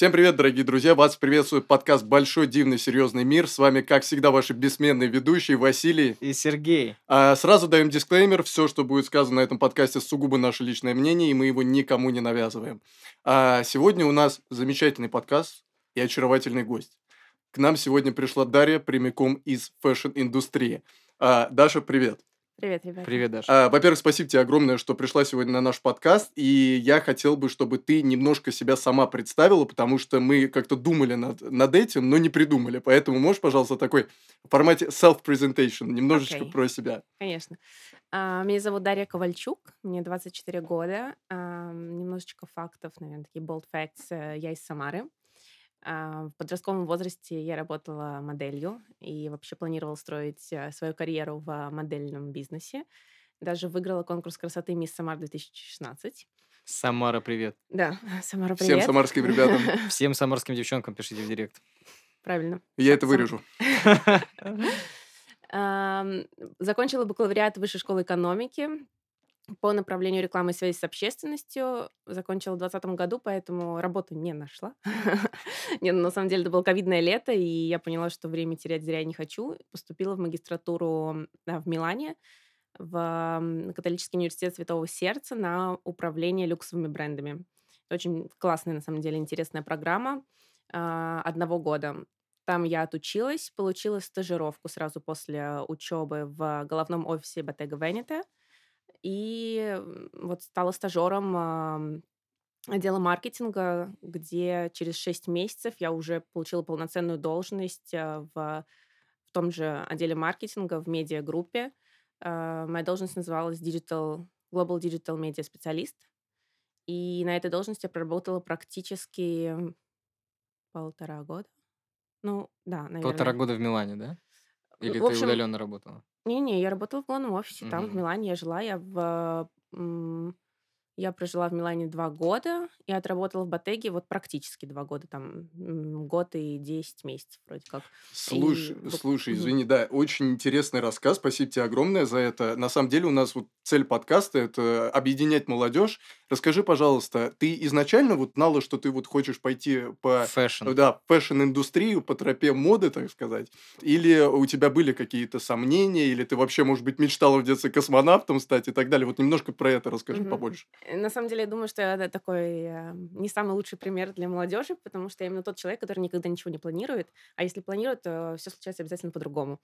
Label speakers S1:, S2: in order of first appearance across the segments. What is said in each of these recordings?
S1: Всем привет, дорогие друзья! Вас приветствует подкаст «Большой, дивный, серьезный мир». С вами, как всегда, ваши бессменные ведущие Василий
S2: и Сергей.
S1: А, сразу даем дисклеймер. Все, что будет сказано на этом подкасте, сугубо наше личное мнение, и мы его никому не навязываем. А сегодня у нас замечательный подкаст и очаровательный гость. К нам сегодня пришла Дарья прямиком из fashion-индустрии. А, Даша, привет!
S3: Привет, ребята.
S2: Привет, Даша.
S1: А, во-первых, спасибо тебе огромное, что пришла сегодня на наш подкаст, и я хотел бы, чтобы ты немножко себя сама представила, потому что мы как-то думали над, над этим, но не придумали, поэтому можешь, пожалуйста, такой в формате self-presentation, немножечко
S3: okay.
S1: про себя.
S3: Конечно. А, меня зовут Дарья Ковальчук, мне 24 года, а, немножечко фактов, наверное, такие bold facts, э, я из Самары. А, в подростковом возрасте я работала моделью и вообще планировала строить э, свою карьеру в модельном бизнесе. Даже выиграла конкурс красоты «Мисс Самар 2016».
S2: Самара, привет.
S3: Да, Самара,
S1: привет. Всем самарским ребятам.
S2: Всем самарским девчонкам пишите в директ.
S3: Правильно.
S1: Я это вырежу.
S3: Закончила бакалавриат Высшей школы экономики по направлению рекламы и связи с общественностью. Закончила в 2020 году, поэтому работу не нашла. Нет, на самом деле это было ковидное лето, и я поняла, что время терять зря не хочу. Поступила в магистратуру в Милане, в католический университет Святого Сердца на управление люксовыми брендами. Очень классная, на самом деле, интересная программа а, одного года. Там я отучилась, получила стажировку сразу после учебы в головном офисе Bottega Veneta – и вот стала стажером отдела маркетинга, где через 6 месяцев я уже получила полноценную должность в, в том же отделе маркетинга в медиагруппе. Моя должность называлась Digital, Global Digital Media специалист. И на этой должности я проработала практически полтора года. Ну, да, наверное.
S2: Полтора года в Милане, да? Или в общем, ты удаленно работала?
S3: Не-не, я работала в главном офисе, там, в Милане я жила, я в... Я прожила в Милане два года и отработала в Ботеге вот практически два года, там год и десять месяцев вроде как.
S1: Слушай, и... слушай, извини, да, очень интересный рассказ, спасибо тебе огромное за это. На самом деле у нас вот цель подкаста – это объединять молодежь. Расскажи, пожалуйста, ты изначально вот знала, что ты вот хочешь пойти по...
S2: Fashion.
S1: Да, fashion-индустрию, по тропе моды, так сказать? Или у тебя были какие-то сомнения, или ты вообще, может быть, мечтала в детстве космонавтом стать и так далее? Вот немножко про это расскажи угу. побольше.
S3: Э, на самом деле, я думаю, что это такой э, не самый лучший пример для молодежи, потому что я именно тот человек, который никогда ничего не планирует, а если планирует, то все случается обязательно по-другому.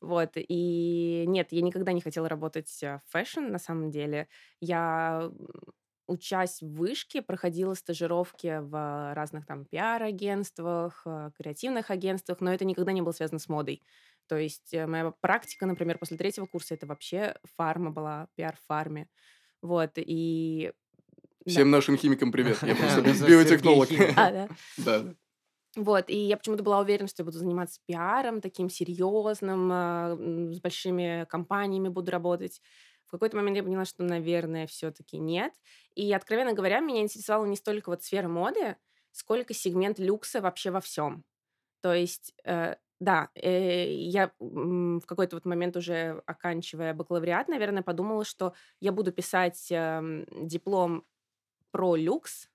S3: Вот, и нет, я никогда не хотела работать э, в fashion, на самом деле. Я учась в вышке, проходила стажировки в разных там пиар-агентствах, креативных агентствах, но это никогда не было связано с модой. То есть моя практика, например, после третьего курса, это вообще фарма была, пиар в фарме. Вот, и...
S1: Всем да. нашим химикам привет. Я просто биотехнолог.
S3: А, да?
S1: Да.
S3: Вот, и я почему-то была уверена, что я буду заниматься пиаром, таким серьезным, а, с большими компаниями буду работать. В какой-то момент я поняла, что, наверное, все-таки нет. И, откровенно говоря, меня интересовала не столько вот сфера моды, сколько сегмент люкса вообще во всем. То есть э, да, э, я в какой-то вот момент уже оканчивая бакалавриат, наверное, подумала, что я буду писать эм, диплом про люкс,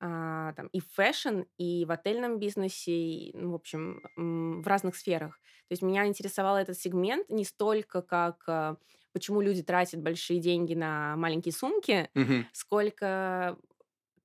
S3: а, там, и в fashion, и в отельном бизнесе, и, ну, в общем, в разных сферах. То есть меня интересовал этот сегмент не столько как э, почему люди тратят большие деньги на маленькие сумки,
S1: Мгм.
S3: сколько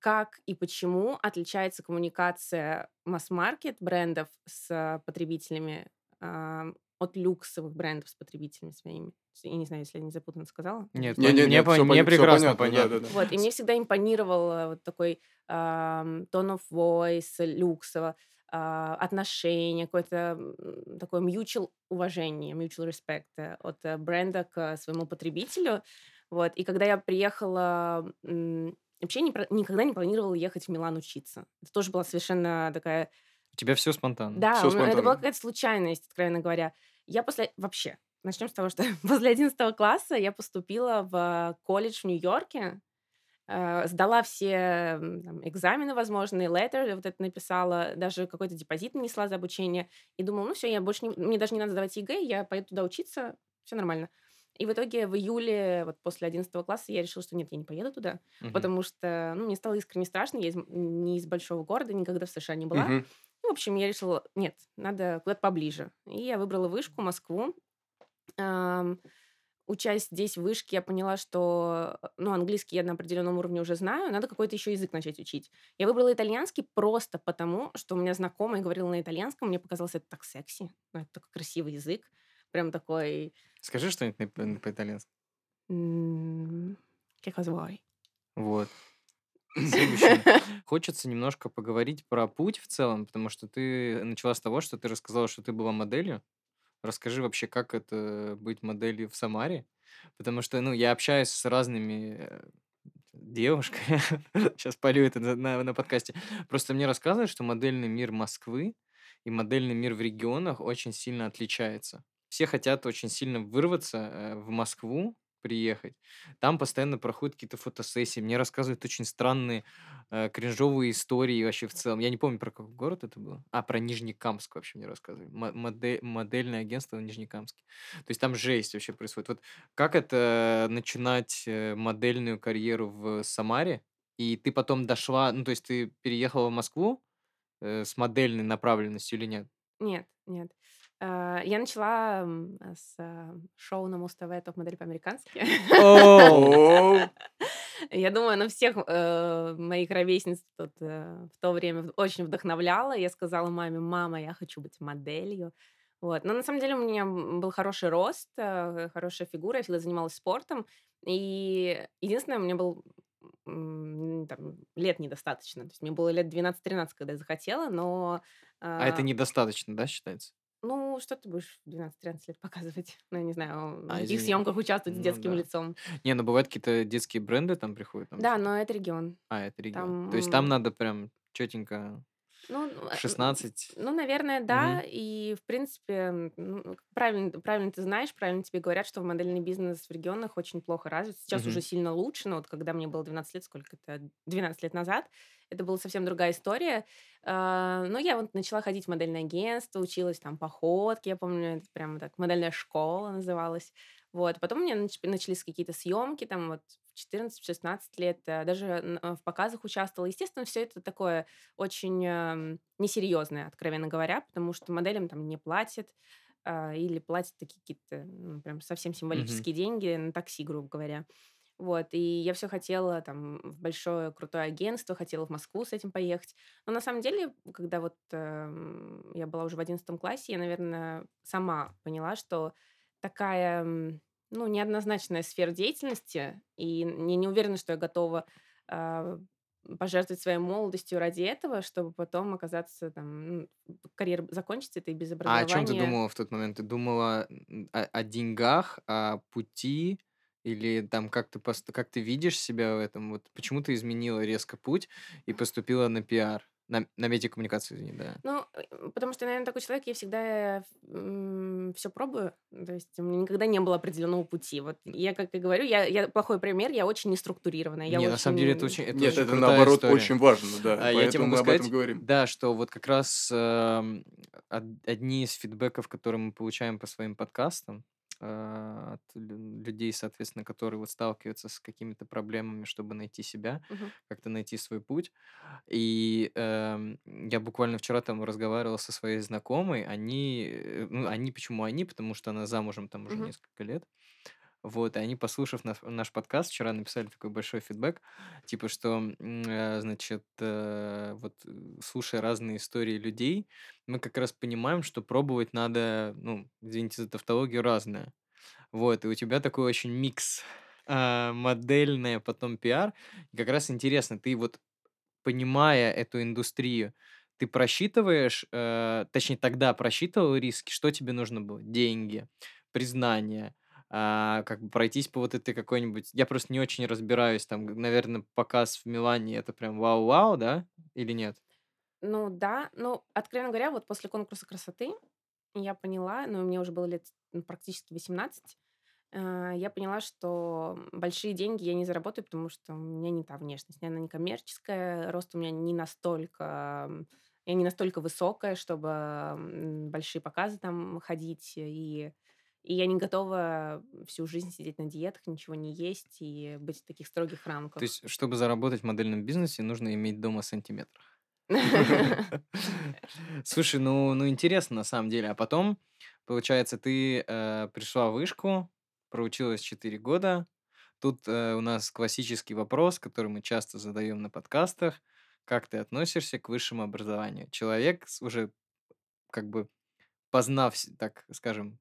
S3: как и почему отличается коммуникация масс-маркет брендов с потребителями а, от люксовых брендов с потребителями своими. Я не знаю, если я не запутанно сказала.
S2: Нет, не, не, не, мне,
S1: мне
S2: прекрасно
S1: понятно. понятно. Да, да,
S3: да. Вот, и мне всегда импонировал э, вот такой tone of voice люксово, отношение, какое-то такое mutual уважение, mutual respect э, от э, бренда к своему потребителю. Вот, и когда я приехала Вообще не, никогда не планировала ехать в Милан учиться. Это тоже была совершенно такая...
S2: У тебя все спонтанно.
S3: Да,
S1: все спонтанно.
S3: это была какая-то случайность, откровенно говоря. Я после... Вообще, начнем с того, что после 11 класса я поступила в колледж в Нью-Йорке, э, сдала все там, экзамены возможные, letter вот это написала, даже какой-то депозит нанесла за обучение, и думала, ну все, я больше не... Мне даже не надо сдавать ЕГЭ, я поеду туда учиться, все нормально. И в итоге в июле, вот после 11 класса, я решила, что нет, я не поеду туда, угу. потому что, ну, мне стало искренне страшно, я из, не из большого города, никогда в США не была. Угу. И, в общем, я решила, нет, надо куда-то поближе. И я выбрала вышку, Москву. Эм, учась здесь в вышке, я поняла, что, ну, английский я на определенном уровне уже знаю, надо какой-то еще язык начать учить. Я выбрала итальянский просто потому, что у меня знакомая говорила на итальянском, мне показалось это так секси, ну, это такой красивый язык, прям такой...
S2: Скажи что-нибудь по-итальянски.
S3: Как vuoi?
S2: Вот. Хочется немножко поговорить про путь в целом, потому что ты начала с того, что ты рассказала, что ты была моделью. Расскажи вообще, как это быть моделью в Самаре? Потому что, ну, я общаюсь с разными э, девушками. Сейчас полю это на, на, на подкасте. Просто мне рассказывают, что модельный мир Москвы и модельный мир в регионах очень сильно отличается. Все хотят очень сильно вырваться э, в Москву, приехать. Там постоянно проходят какие-то фотосессии. Мне рассказывают очень странные э, кринжовые истории вообще в целом. Я не помню, про какой город это было. А, про Нижнекамск вообще мне рассказывали. Модель, модельное агентство в Нижнекамске. То есть там жесть вообще происходит. Вот как это начинать э, модельную карьеру в Самаре? И ты потом дошла, ну, то есть ты переехала в Москву э, с модельной направленностью или нет?
S3: Нет, нет. А, я начала с а, шоу на Муз-ТВ «Топ-модель по-американски». Я думаю, она всех э, моих ровесниц тут, э, в то время очень вдохновляла. Я сказала маме, мама, я хочу быть моделью. Вот. Но на самом деле у меня был хороший рост, э, хорошая фигура, я всегда занималась спортом. И единственное, у меня был там, лет недостаточно. То есть мне было лет 12-13, когда я захотела, но...
S2: А это недостаточно, да, считается?
S3: Ну, что ты будешь в 12-13 лет показывать? Ну, я не знаю, в А, каких съемках участвовать с Ну детским да. лицом.
S2: Не, ну бывают какие-то детские бренды там приходят, там
S3: Да, но это регион.
S2: А, это регион. То есть там надо прям четенько ну, ну э, 16.
S3: ну, наверное, да. Мгм. И, в принципе, ну, правильно, правильно ты знаешь, правильно тебе говорят, что в модельный бизнес в регионах очень плохо развит. Сейчас уже сильно лучше, но вот когда мне было 12 лет, сколько это, 12 лет назад, это была совсем другая история. А, но я вот начала ходить в модельное агентство, училась там походке, я помню, это прямо так, модельная школа называлась. Вот. Потом у меня нач- начались какие-то съемки, там вот в 14-16 лет, э, даже в показах участвовала. Естественно, все это такое очень эм, несерьезное, откровенно говоря, потому что моделям там не платят, а, или платят такие какие-то ну, прям совсем символические деньги на такси, грубо говоря. Вот, и я все хотела там в большое крутое агентство, хотела в Москву с этим поехать. Но на самом деле, когда вот э, я была уже в одиннадцатом классе, я, наверное, сама поняла, что такая, ну, неоднозначная сфера деятельности, и я не уверена, что я готова э, пожертвовать своей молодостью ради этого, чтобы потом оказаться там, ну, карьера закончится, ты без
S2: А о чем ты думала в тот момент? Ты думала о, о деньгах, о пути, или там как ты, пост... как ты видишь себя в этом? Вот почему ты изменила резко путь и поступила на пиар? На, на медиакоммуникацию, извини, да.
S3: Ну, э, потому что, наверное, такой человек, я всегда все пробую. То есть у меня никогда не было определенного пути. Вот я, как и говорю, я, я плохой пример, я очень неструктурированная. Я
S2: Не,
S3: на
S2: самом деле это очень, это
S1: Нет,
S2: очень
S1: это наоборот
S2: история.
S1: очень важно, да.
S2: А, я тебе
S1: Поэтому
S2: могу
S1: мы об этом
S2: сказать,
S1: говорим.
S2: да, что вот как раз од- одни из фидбэков, которые мы получаем по своим подкастам, от людей, соответственно, которые вот сталкиваются с какими-то проблемами, чтобы найти себя,
S3: Мгм.
S2: как-то найти свой путь. И эм, я буквально вчера там разговаривал со своей знакомой. Они, э, ну, они почему они? Потому что она замужем там уже
S3: Мгм.
S2: несколько лет. Вот, и они, послушав наш, наш подкаст, вчера написали такой большой фидбэк, типа, что, э, значит, э, вот, э, слушая разные истории людей, мы как раз понимаем, что пробовать надо, ну, извините за тавтологию, разное. Вот, и у тебя такой очень микс э, модельное, потом пиар. И как раз интересно, ты вот, понимая эту индустрию, ты просчитываешь, точнее, тогда просчитывал риски, что тебе нужно было? Деньги, признание, а, как бы пройтись по вот этой какой-нибудь... Я просто не очень разбираюсь, там, наверное, показ в Милане это прям вау-вау, да? Или нет?
S3: Ну да, ну, откровенно говоря, вот после конкурса красоты я поняла, ну, мне уже было лет ну, практически 18, э, я поняла, что большие деньги я не заработаю, потому что у меня не та внешность, она не коммерческая, рост у меня не настолько, я не настолько высокая, чтобы большие показы там ходить и И я не готова всю жизнь сидеть на диетах, ничего не есть и быть в таких строгих рамках.
S2: То есть, чтобы заработать в модельном бизнесе, нужно иметь дома сантиметр. Слушай, ну, ну интересно на самом деле. А потом, получается, ты э, пришла в вышку, проучилась 4 года. Тут э, у нас классический вопрос, который мы часто задаем на подкастах. Как ты относишься к высшему образованию? Человек уже как бы познав, так скажем,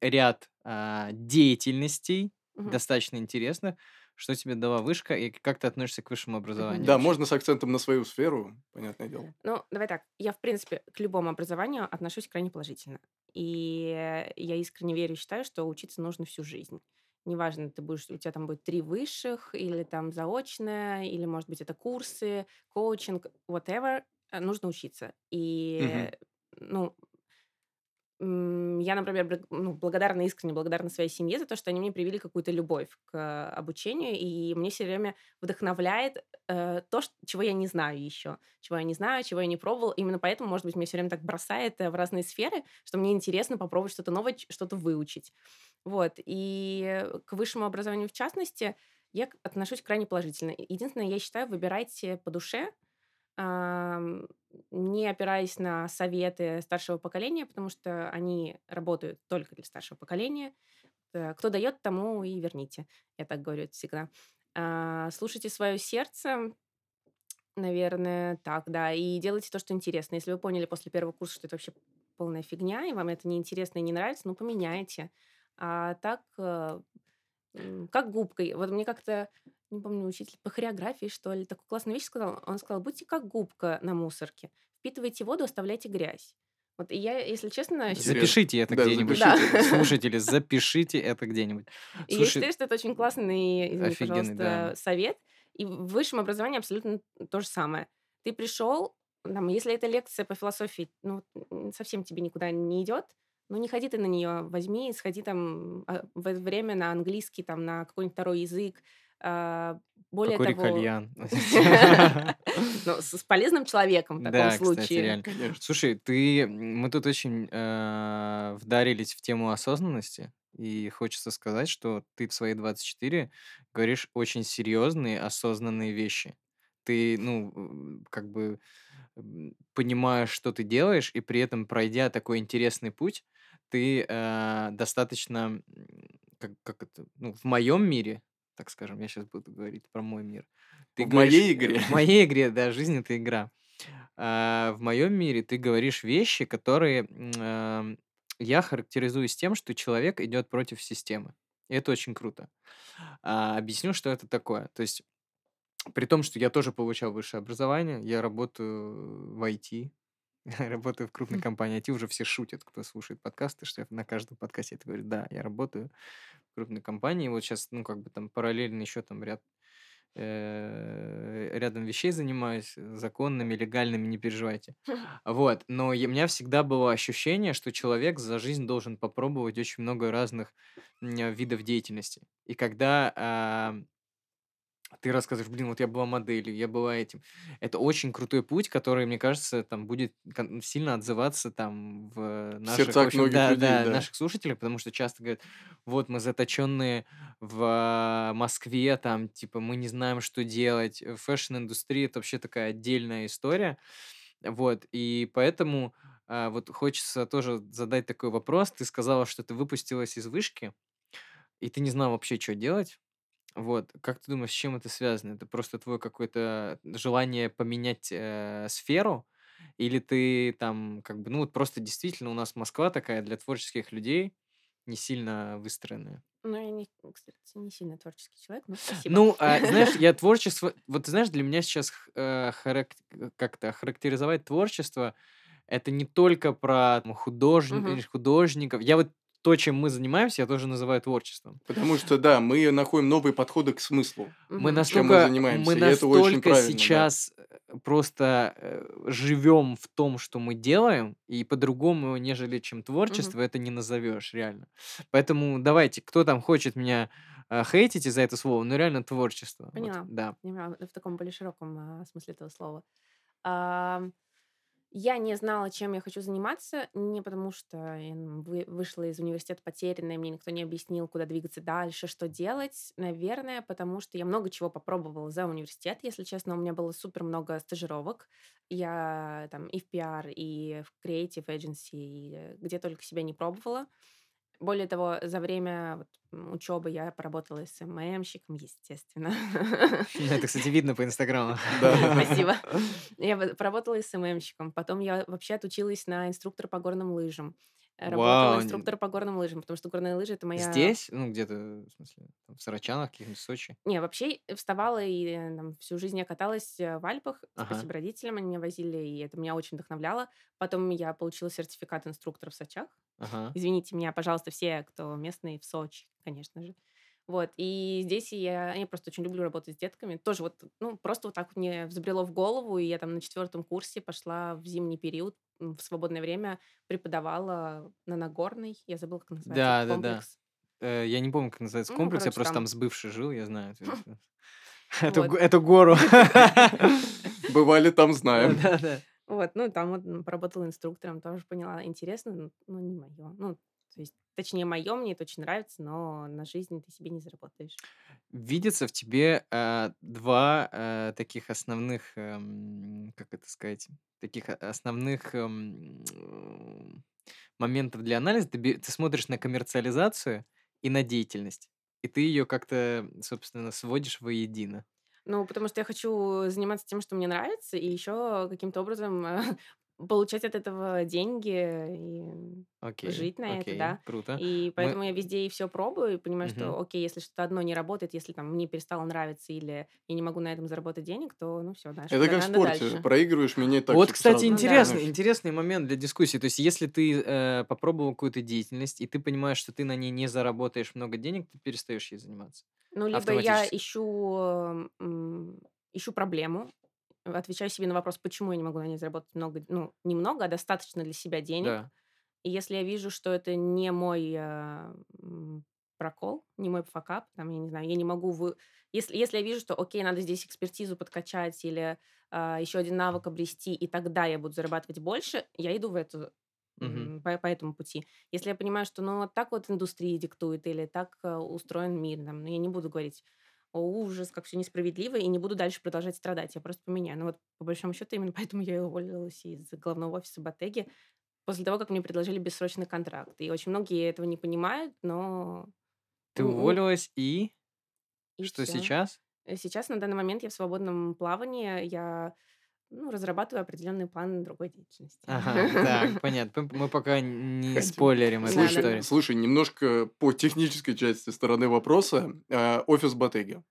S2: ряд а, деятельностей,
S3: Мгм.
S2: достаточно интересных, что тебе дала вышка и как ты относишься к высшему образованию?
S1: Да,
S2: вообще?
S1: можно с акцентом на свою сферу, понятное дело.
S3: Ну, давай так. Я, в принципе, к любому образованию отношусь крайне положительно. И я искренне верю и считаю, что учиться нужно всю жизнь. Неважно, ты будешь, у тебя там будет три высших, или там заочное, или, может быть, это курсы, коучинг, whatever, э, нужно учиться. И, ну, м, я, например, ну, благодарна, искренне благодарна своей семье за то, что они мне привили какую-то любовь к обучению, и мне все время вдохновляет э, то, ш- чего я не знаю еще, чего я не знаю, чего я не пробовал. Именно поэтому, может быть, меня все время так бросает э, в разные сферы, что мне интересно попробовать что-то новое, что-то выучить. Вот. И к высшему образованию в частности я отношусь крайне положительно. Единственное, я считаю, выбирайте по душе, не опираясь на советы старшего поколения, потому что они работают только для старшего поколения. Э, Кто дает, тому и верните. Я так говорю всегда. А, Слушайте свое сердце, наверное, так, да, и делайте то, что интересно. Если вы поняли после первого курса, что это вообще полная фигня, и вам это неинтересно и не нравится, ну, поменяйте. А так, э, как губкой. Вот мне как-то, не помню, учитель по хореографии, что ли, такую классную вещь сказал. Он сказал, будьте как губка на мусорке. Впитывайте воду, оставляйте грязь. Вот и я, если честно.
S2: Запишите это
S1: Да,
S2: где-нибудь.
S3: запишите.
S2: Слушатели, запишите это где-нибудь.
S3: И я считаю, что это очень классный, извини,
S2: Офигенный, да.
S3: совет. И в высшем образовании абсолютно то же самое. Ты пришел, там, если это лекция по философии, ну, совсем тебе никуда не идет, ну, не ходи ты на нее, возьми, сходи там а, в это время на английский, там, на какой-нибудь второй язык. А, Более
S2: покури
S3: того...
S2: кальян.
S3: Ну, с полезным человеком в таком случае.
S2: Слушай, ты, мы тут очень э, вдарились в тему осознанности, и хочется сказать, что ты в свои 24 говоришь очень серьезные, осознанные вещи. Ты, ну, как бы понимаешь, что ты делаешь, и при этом, пройдя такой интересный путь, ты э, достаточно, м, как, как это, ну, в моем мире, так скажем, я сейчас буду говорить про мой мир. Ты
S1: В
S2: говоришь,
S1: моей
S2: э,
S1: игре.
S2: В моей игре, да, жизнь это игра. А, в моем мире ты говоришь вещи, которые м, ам, я характеризую с тем, что человек идет против системы. И это очень круто. А, объясню, что это такое. То есть, при том, что я тоже получал высшее образование, я работаю в IT, работаю в крупной компании IT, уже все шутят, кто слушает подкасты, что я на каждом подкасте это говорю, да, я работаю в крупной компании, вот сейчас, ну, как бы там параллельно еще там ряд э, рядом вещей занимаюсь, э, законными, легальными, не переживайте. Вот, но у меня всегда было ощущение, что человек за жизнь должен попробовать очень много разных видов деятельности. И когда а, ты рассказываешь, блин, вот я была моделью, я была этим. Это очень крутой путь, который, мне кажется, там будет сильно отзываться там в наших, в
S1: сердцах
S2: общем,
S1: многих
S2: да,
S1: людей,
S2: да,
S1: да.
S2: наших слушателей, потому что часто говорят, вот мы заточенные в а, Москве, там, типа, мы не знаем, что делать. Фэшн-индустрия это вообще такая отдельная история. Вот, и поэтому а, вот хочется тоже задать такой вопрос. Ты сказала, что ты выпустилась из вышки, и ты не знал вообще, что делать. Вот, как ты думаешь, с чем это связано? Это просто твое какое-то желание поменять э, сферу? Или ты там, как бы, ну вот просто действительно у нас Москва такая для творческих людей не сильно выстроенная?
S3: Ну, я, не, кстати, не сильно творческий человек, но спасибо.
S2: Ну, а, знаешь, я творчество... Вот знаешь, для меня сейчас э, харак- как-то характеризовать творчество это не только про там,
S3: Мгм.
S2: или художников. Я вот то, чем мы занимаемся, я тоже называю творчеством.
S1: Потому что, да, мы находим новые подходы к смыслу.
S2: Мы
S3: Мгм.
S1: Чем мы
S2: настолько,
S1: занимаемся,
S2: мы
S1: и это очень
S2: настолько
S1: правильно, да.
S2: сейчас э, просто живем в том, что мы делаем, и по-другому, нежели чем творчество, это не назовешь реально. Поэтому давайте, кто там хочет меня э, хейтить из-за этого слова, ну реально творчество. Вот,
S3: Поняла.
S2: да.
S3: Понимаю, в таком более широком а, смысле этого слова. Я не знала, чем я хочу заниматься, не потому что я вышла из университета потерянная, мне никто не объяснил, куда двигаться дальше, что делать. Наверное, потому что я много чего попробовала за университет, если честно. У меня было супер много стажировок. Я там и в пиар, и в creative agency, и э, где только себя не пробовала. Более того, за время вот, учебы я поработала СММщиком, естественно.
S2: Это, кстати, видно по Инстаграму.
S3: Спасибо. Я поработала СММщиком. Потом я вообще отучилась на инструктора по горным лыжам. Э, Работала
S2: Вау.
S3: инструктор по горным лыжам, потому что горные лыжи это моя...
S2: Здесь? Ну, где-то, в смысле, в Сарачанах, каких-нибудь в Сочи.
S3: Не, вообще вставала и э, там, всю жизнь я каталась э, в Альпах.
S2: Ага.
S3: Спасибо родителям, они меня возили, и это меня очень вдохновляло. Потом я получила сертификат инструктора в Сочах.
S2: Ага.
S3: Извините меня, пожалуйста, все, кто местные в Сочи, конечно же. Вот, и здесь я, я просто очень люблю работать с детками. Тоже вот, ну, просто вот так вот мне взбрело в голову, и я там на четвертом курсе пошла в зимний период, в свободное время преподавала на Нагорной. Я забыла, как называется
S2: Да,
S3: этот
S2: да, да.
S3: комплекс.
S2: Э, Я не помню, как называется
S3: Ну,
S2: комплекс, я
S3: короче,
S2: просто
S3: там.
S2: там с бывшей жил, я знаю. эту- эту- гору.
S1: Бывали там, знаем.
S2: Да, да.
S3: Вот, ну, там вот поработала инструктором, тоже поняла, интересно, но не мое. Ну, то есть, точнее, мое, мне это очень нравится, но на жизнь ты себе не заработаешь.
S2: Видится в тебе э, два э, таких основных, эм, как это сказать, таких о- основных эм, м, моментов для анализа. Ты, ты смотришь на коммерциализацию и на деятельность. И ты ее как-то, собственно, сводишь воедино.
S3: Ну, потому что я хочу заниматься тем, что мне нравится, и еще каким-то образом э, получать от этого деньги и
S2: Окей,
S3: жить на это,
S2: окей,
S3: да.
S2: круто.
S3: И
S2: Мы...
S3: поэтому я везде и все пробую, и понимаю,
S2: Мгм.
S3: что, окей, если что-то одно не работает, если там мне перестало нравиться или я не могу на этом заработать денег, то, ну, все, дальше.
S1: Это как в спорте.
S3: дальше.
S1: Проигрываешь, меняй
S2: Вот,
S1: тактику
S2: кстати,
S1: сразу.
S3: Ну да.
S2: интересный, интересный момент для дискуссии. То есть, если ты э, попробовал какую-то деятельность, и ты понимаешь, что ты на ней не заработаешь много денег, ты перестаешь ей заниматься.
S3: Ну, либо я ищу, м, ищу проблему, отвечаю себе на вопрос, почему я не могу на ней заработать много, ну, немного, а достаточно для себя денег.
S2: Да.
S3: И если я вижу, что это не мой м, прокол, не мой факап, там, я не знаю, я не могу... Вы... Если, если я вижу, что, окей, надо здесь экспертизу подкачать или еще один навык обрести, и тогда я буду зарабатывать больше, я иду в эту, м, по, по этому пути. Если я понимаю, что, ну, вот так вот индустрия диктует или так э, устроен мир, там, ну, я не буду говорить, о, ужас, как все несправедливо, и не буду дальше продолжать страдать, я просто поменяю. Ну, вот, по большому счету, именно поэтому я и уволилась из главного офиса Батеги, после того, как мне предложили бессрочный контракт. И очень многие этого не понимают, но...
S2: Ты уволилась и...
S3: И
S2: Что
S3: всё.
S2: сейчас?
S3: Э, Сейчас, на данный момент, я в свободном плавании, я ну, разрабатываю определенные планы другой деятельности.
S2: Ага, так, понятно. Мы пока не спойлерим эту историю.
S1: слушай, немножко по технической части стороны вопроса. Э, Офис Ботеги.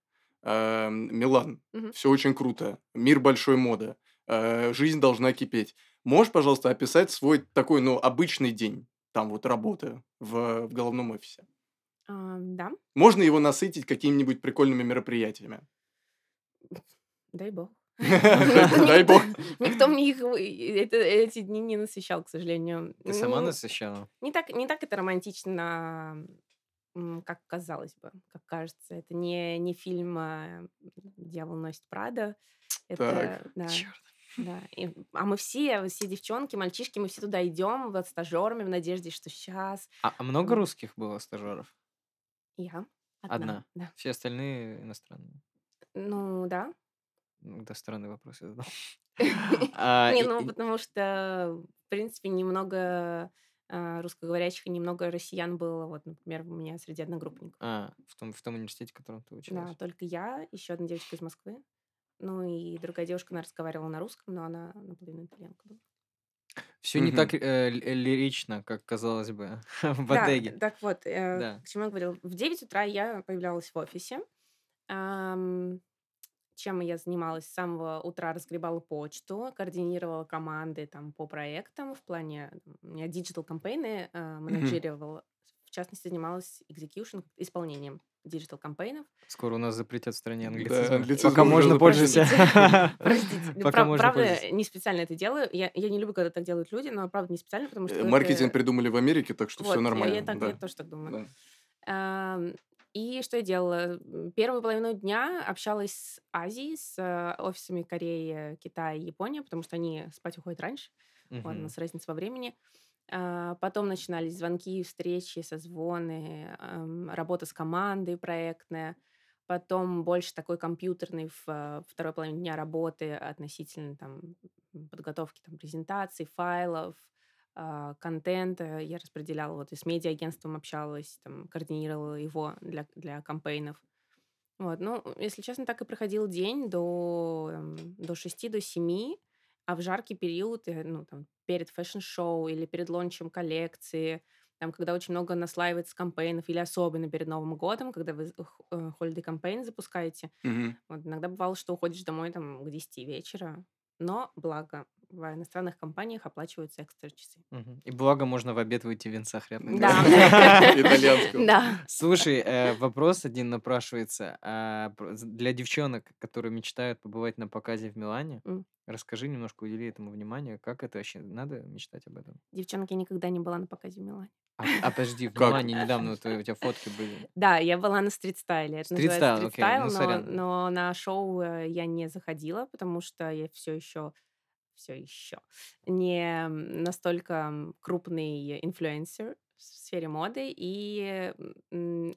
S1: Э, Милан. Все очень круто. Мир большой моды. Э, Жизнь должна кипеть. Можешь, пожалуйста, описать свой такой, ну, обычный день, там вот работы в, в головном офисе?
S3: А, да,
S1: Можно его насытить какими-нибудь прикольными мероприятиями?
S3: дай бог.
S1: Дай бог.
S3: Никто мне их эти дни не насыщал, к сожалению.
S2: Ты сама
S3: Ну,
S2: насыщала?
S3: Не так, не так это романтично, как казалось бы, как кажется. Это не, не фильм а, «Дьявол носит Прада». Это, да,
S2: Чёрт.
S3: да. И- а мы все, все девчонки, мальчишки, мы все туда идем вот стажерами в надежде, что сейчас
S2: А а много русских было стажеров?
S3: я одна.
S2: Одна.
S3: Да.
S2: Все остальные иностранные.
S3: Ну, да.
S2: Да, странный вопрос я задал. А,
S3: Не, ну, потому что, в принципе, немного а, русскоговорящих и немного россиян было, вот, например, у меня среди одногруппников.
S2: А, в том, в том университете, в котором ты
S3: Да,
S2: училась.
S3: только я, еще одна девочка из Москвы. Ну и другая девушка, она разговаривала на русском, но она наполовину итальянка была.
S2: Все не так э, э, лирично, как казалось бы в
S3: Да, так вот, э,
S2: Да.
S3: к чему я говорила. В 9 утра я появлялась в офисе. Чем я занималась с самого утра, разгребала почту, координировала команды там по проектам в плане, там, у меня digital campaign ы э, менеджировала, в частности, занималась execution, исполнением digital campaign ов.
S2: Скоро у нас запретят в стране
S1: Да,
S2: англицизмы Пока можно пользоваться.
S3: Простите, ну, правда, не специально это делаю. Я, не люблю, когда так делают люди, но правда не специально, потому что
S1: Э,
S3: это-
S1: Маркетинг придумали в Америке, так что все нормально.
S3: Я, так,
S1: да.
S3: я тоже так думаю. И что я делала? Первую половину дня общалась с Азией, с э, офисами Кореи, Китая и Японии, потому что они спать уходят раньше. Вот, у нас разница во времени. А, Потом начинались звонки, встречи, созвоны, ам, работа с командой проектная. Потом больше такой компьютерный в а, второй половине дня работы относительно там подготовки там, презентаций, файлов, а, контента. Я распределяла, вот и с медиа-агентством общалась, там, координировала его для, для campaign ов. Вот, ну, если честно, так и проходил день до, эм, до 6, до 7, а в жаркий период, э, ну, там, перед fashion-шоу или перед launch ем коллекции, там, когда очень много наслаивается campaign ов, или особенно перед Новым годом, когда вы holiday campaign запускаете,
S1: Мгм.
S3: вот, иногда бывало, что уходишь домой там к 10 вечера, но благо в иностранных компаниях оплачиваются экстра часы.
S2: И благо можно в обед выпить винца рядом.
S3: Да.
S1: Итальянского.
S3: Да.
S2: Слушай, э, вопрос один напрашивается. А, Для девчонок, которые мечтают побывать на показе в Милане, расскажи немножко, удели этому внимание. Как это вообще? Надо мечтать об этом?
S3: Девчонки, я никогда не была на показе в Милане.
S2: А, а подожди, в? Милане недавно у тебя фотки были.
S3: Да, я была на street style е. Это называется
S2: Стрит-стайл, окей, ну,
S3: street style, но,
S2: сорян.
S3: но на шоу э, я не заходила, потому что я все еще все еще не настолько крупный инфлюенсер в сфере моды, и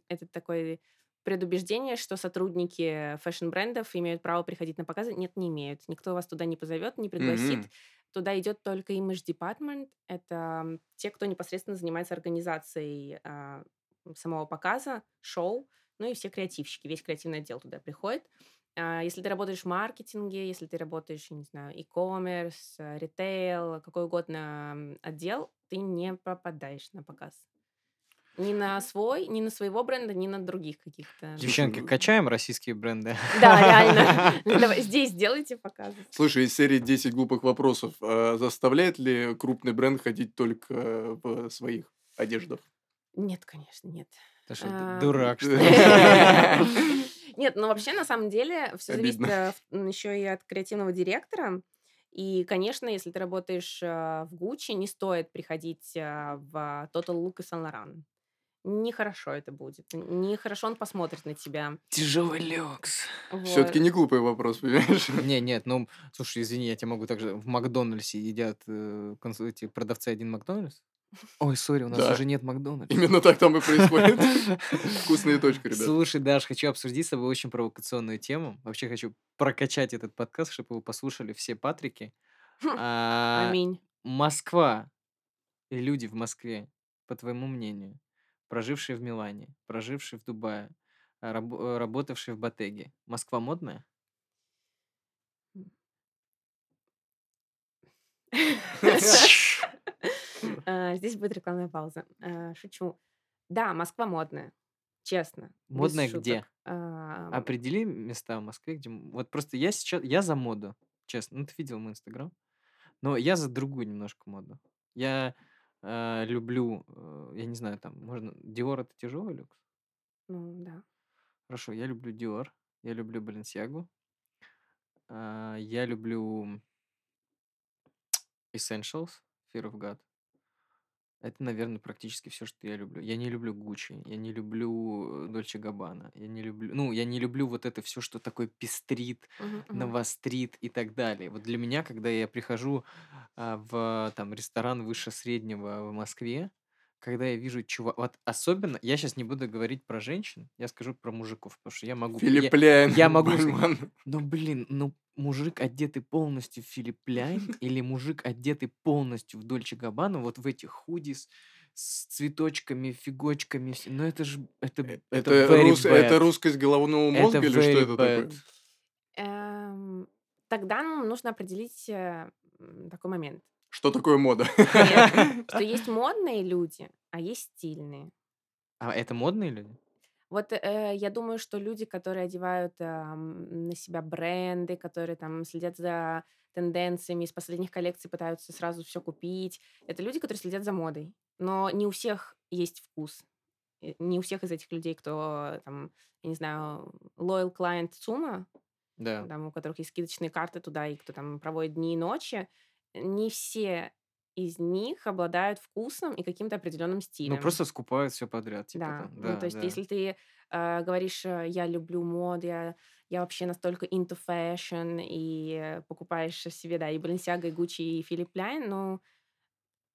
S3: это такое предубеждение, что сотрудники fashion-брендов имеют право приходить на показы. Нет, не имеют. Никто вас туда не позовет, не пригласит.
S1: Мгм.
S3: Туда идет только image department. Это те, кто непосредственно занимается организацией а, самого показа, шоу, ну и все креативщики, весь креативный отдел туда приходит. А, Если ты работаешь в маркетинге, если ты работаешь, не знаю, e-commerce, э, ритейл, какой угодно отдел, ты не попадаешь на показ. Ни на свой, ни на своего бренда, ни на других каких-то.
S2: Девчонки,
S1: ну-
S2: качаем российские бренды.
S3: Да, реально. Давай, Здесь делайте показы.
S1: Слушай, из серии 10 глупых вопросов. а заставляет ли крупный бренд ходить только в своих одеждах?
S3: Нет, конечно, нет.
S2: Ты что,
S3: А,
S2: дурак, что ли?
S3: Нет, ну вообще, на самом деле, все зависит
S1: Обидно.
S3: еще и от креативного директора. И, конечно, если ты работаешь а, в Гуччи, не стоит приходить а, в Total Look и Saint Laurent. Нехорошо это будет. Нехорошо он посмотрит на тебя.
S2: Тяжелый люкс.
S1: Все-таки
S3: Вот.
S1: не глупый вопрос, понимаешь?
S2: Не, нет, ну, слушай, извини, я тебе могу также... В Макдональдсе едят э, эти продавцы один Макдональдс? Ой, сори, у нас
S1: Да.
S2: уже нет Макдональдса.
S1: Именно так там и происходит. Вкусная точка, ребят.
S2: Слушай, Даш, хочу обсудить с тобой очень провокационную тему. Вообще хочу прокачать этот подкаст, чтобы его послушали все Патрики. А,
S3: Аминь.
S2: Москва и люди в Москве, по твоему мнению, прожившие в Милане, прожившие в Дубае, а, рабо- э, работавшие в Батеге, Москва модная?
S3: А, Здесь будет рекламная пауза. А, Шучу. Да, Москва модная. Честно.
S2: Модная где?
S3: А,
S2: Определи места в Москве, где... Вот просто я сейчас... Я за моду, честно. Ну, ты видел мой инстаграм. Но я за другую немножко моду. Я э, люблю, э, я не знаю, там, можно... Диор это тяжелый люкс?
S3: Ну, да.
S2: Хорошо, я люблю Dior, я люблю Balenciaga, а, я люблю Essentials, Fear of God. Это, наверное, практически все, что я люблю. Я не люблю Gucci, я не люблю э, Dolce Gabbana, я не люблю, ну, я не люблю вот это все, что такое пестрит,
S3: Мгм, мгм.
S2: новострит и так далее. Вот для меня, когда я прихожу а, в там ресторан выше среднего в Москве, когда я вижу чувак, вот особенно, я сейчас не буду говорить про женщин, я скажу про мужиков, потому что я могу... я-
S1: Филипп Ляйн,
S2: я могу сказать-
S1: Бальман.
S2: ну, блин, ну, мужик, одетый полностью в Филипп Ляйн, или мужик, одетый полностью в Дольче Габбану, вот в этих худис с цветочками, фигочками, ну, это же, это,
S1: Э,
S2: это,
S1: Это,
S2: very
S1: рус- это русскость головного
S2: Это
S1: мозга или что это такое?
S3: Эм, Тогда нам нужно определить э, такой момент.
S1: Что такое мода?
S3: Что есть модные люди, а есть стильные.
S2: А это модные люди?
S3: Вот э, я думаю, что люди, которые одевают ам, на себя бренды, которые там следят за тенденциями из последних коллекций, пытаются сразу все купить, это люди, которые следят за модой. Но не у всех есть вкус. Э, Не у всех из этих людей, кто там, я не знаю, loyal client сумма,
S2: Да.
S3: там, у которых есть скидочные карты туда, и кто там проводит дни и ночи, не все из них обладают вкусом и каким-то определенным
S2: Ну,
S3: стилем.
S2: просто скупают все подряд, типа
S3: Да,
S2: там.
S3: ну
S2: Да,
S3: то есть
S2: да.
S3: если ты э, говоришь, э, я люблю мод, я, я вообще настолько into fashion, и покупаешь себе, да, и Balenciaga, и Gucci, и Philip Plein, ну,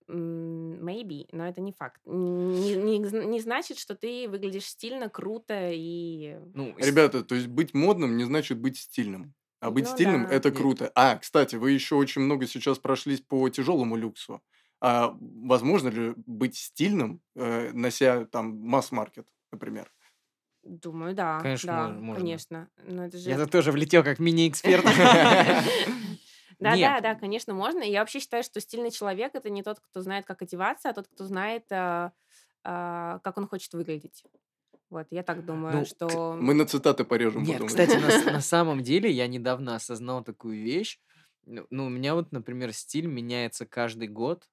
S3: maybe, но это не факт. Не, не, не значит, что ты выглядишь стильно, круто и...
S2: Ну,
S1: Ребята, то есть быть модным не значит быть стильным. А быть
S3: Ну
S1: стильным
S3: да.
S1: это круто. А, кстати, вы еще очень много сейчас прошлись по тяжелому люксу. А возможно ли быть стильным, э, нося там масс-маркет, например?
S3: Думаю, да,
S2: Конечно,
S3: да,
S2: мож- можно.
S3: конечно. Но это же...
S2: Я тут тоже влетел как мини-эксперт.
S3: Да,
S2: Нет.
S3: да, да, конечно, можно. Я вообще считаю, что стильный человек это не тот, кто знает, как одеваться, а тот, кто знает, а, а, как он хочет выглядеть. Вот, я так думаю,
S2: Ну,
S3: что...
S1: Мы на цитаты порежем
S2: Нет,
S1: потом.
S2: кстати, на, на самом деле я недавно осознал такую вещь. Ну, ну, у меня вот, например, стиль меняется каждый год.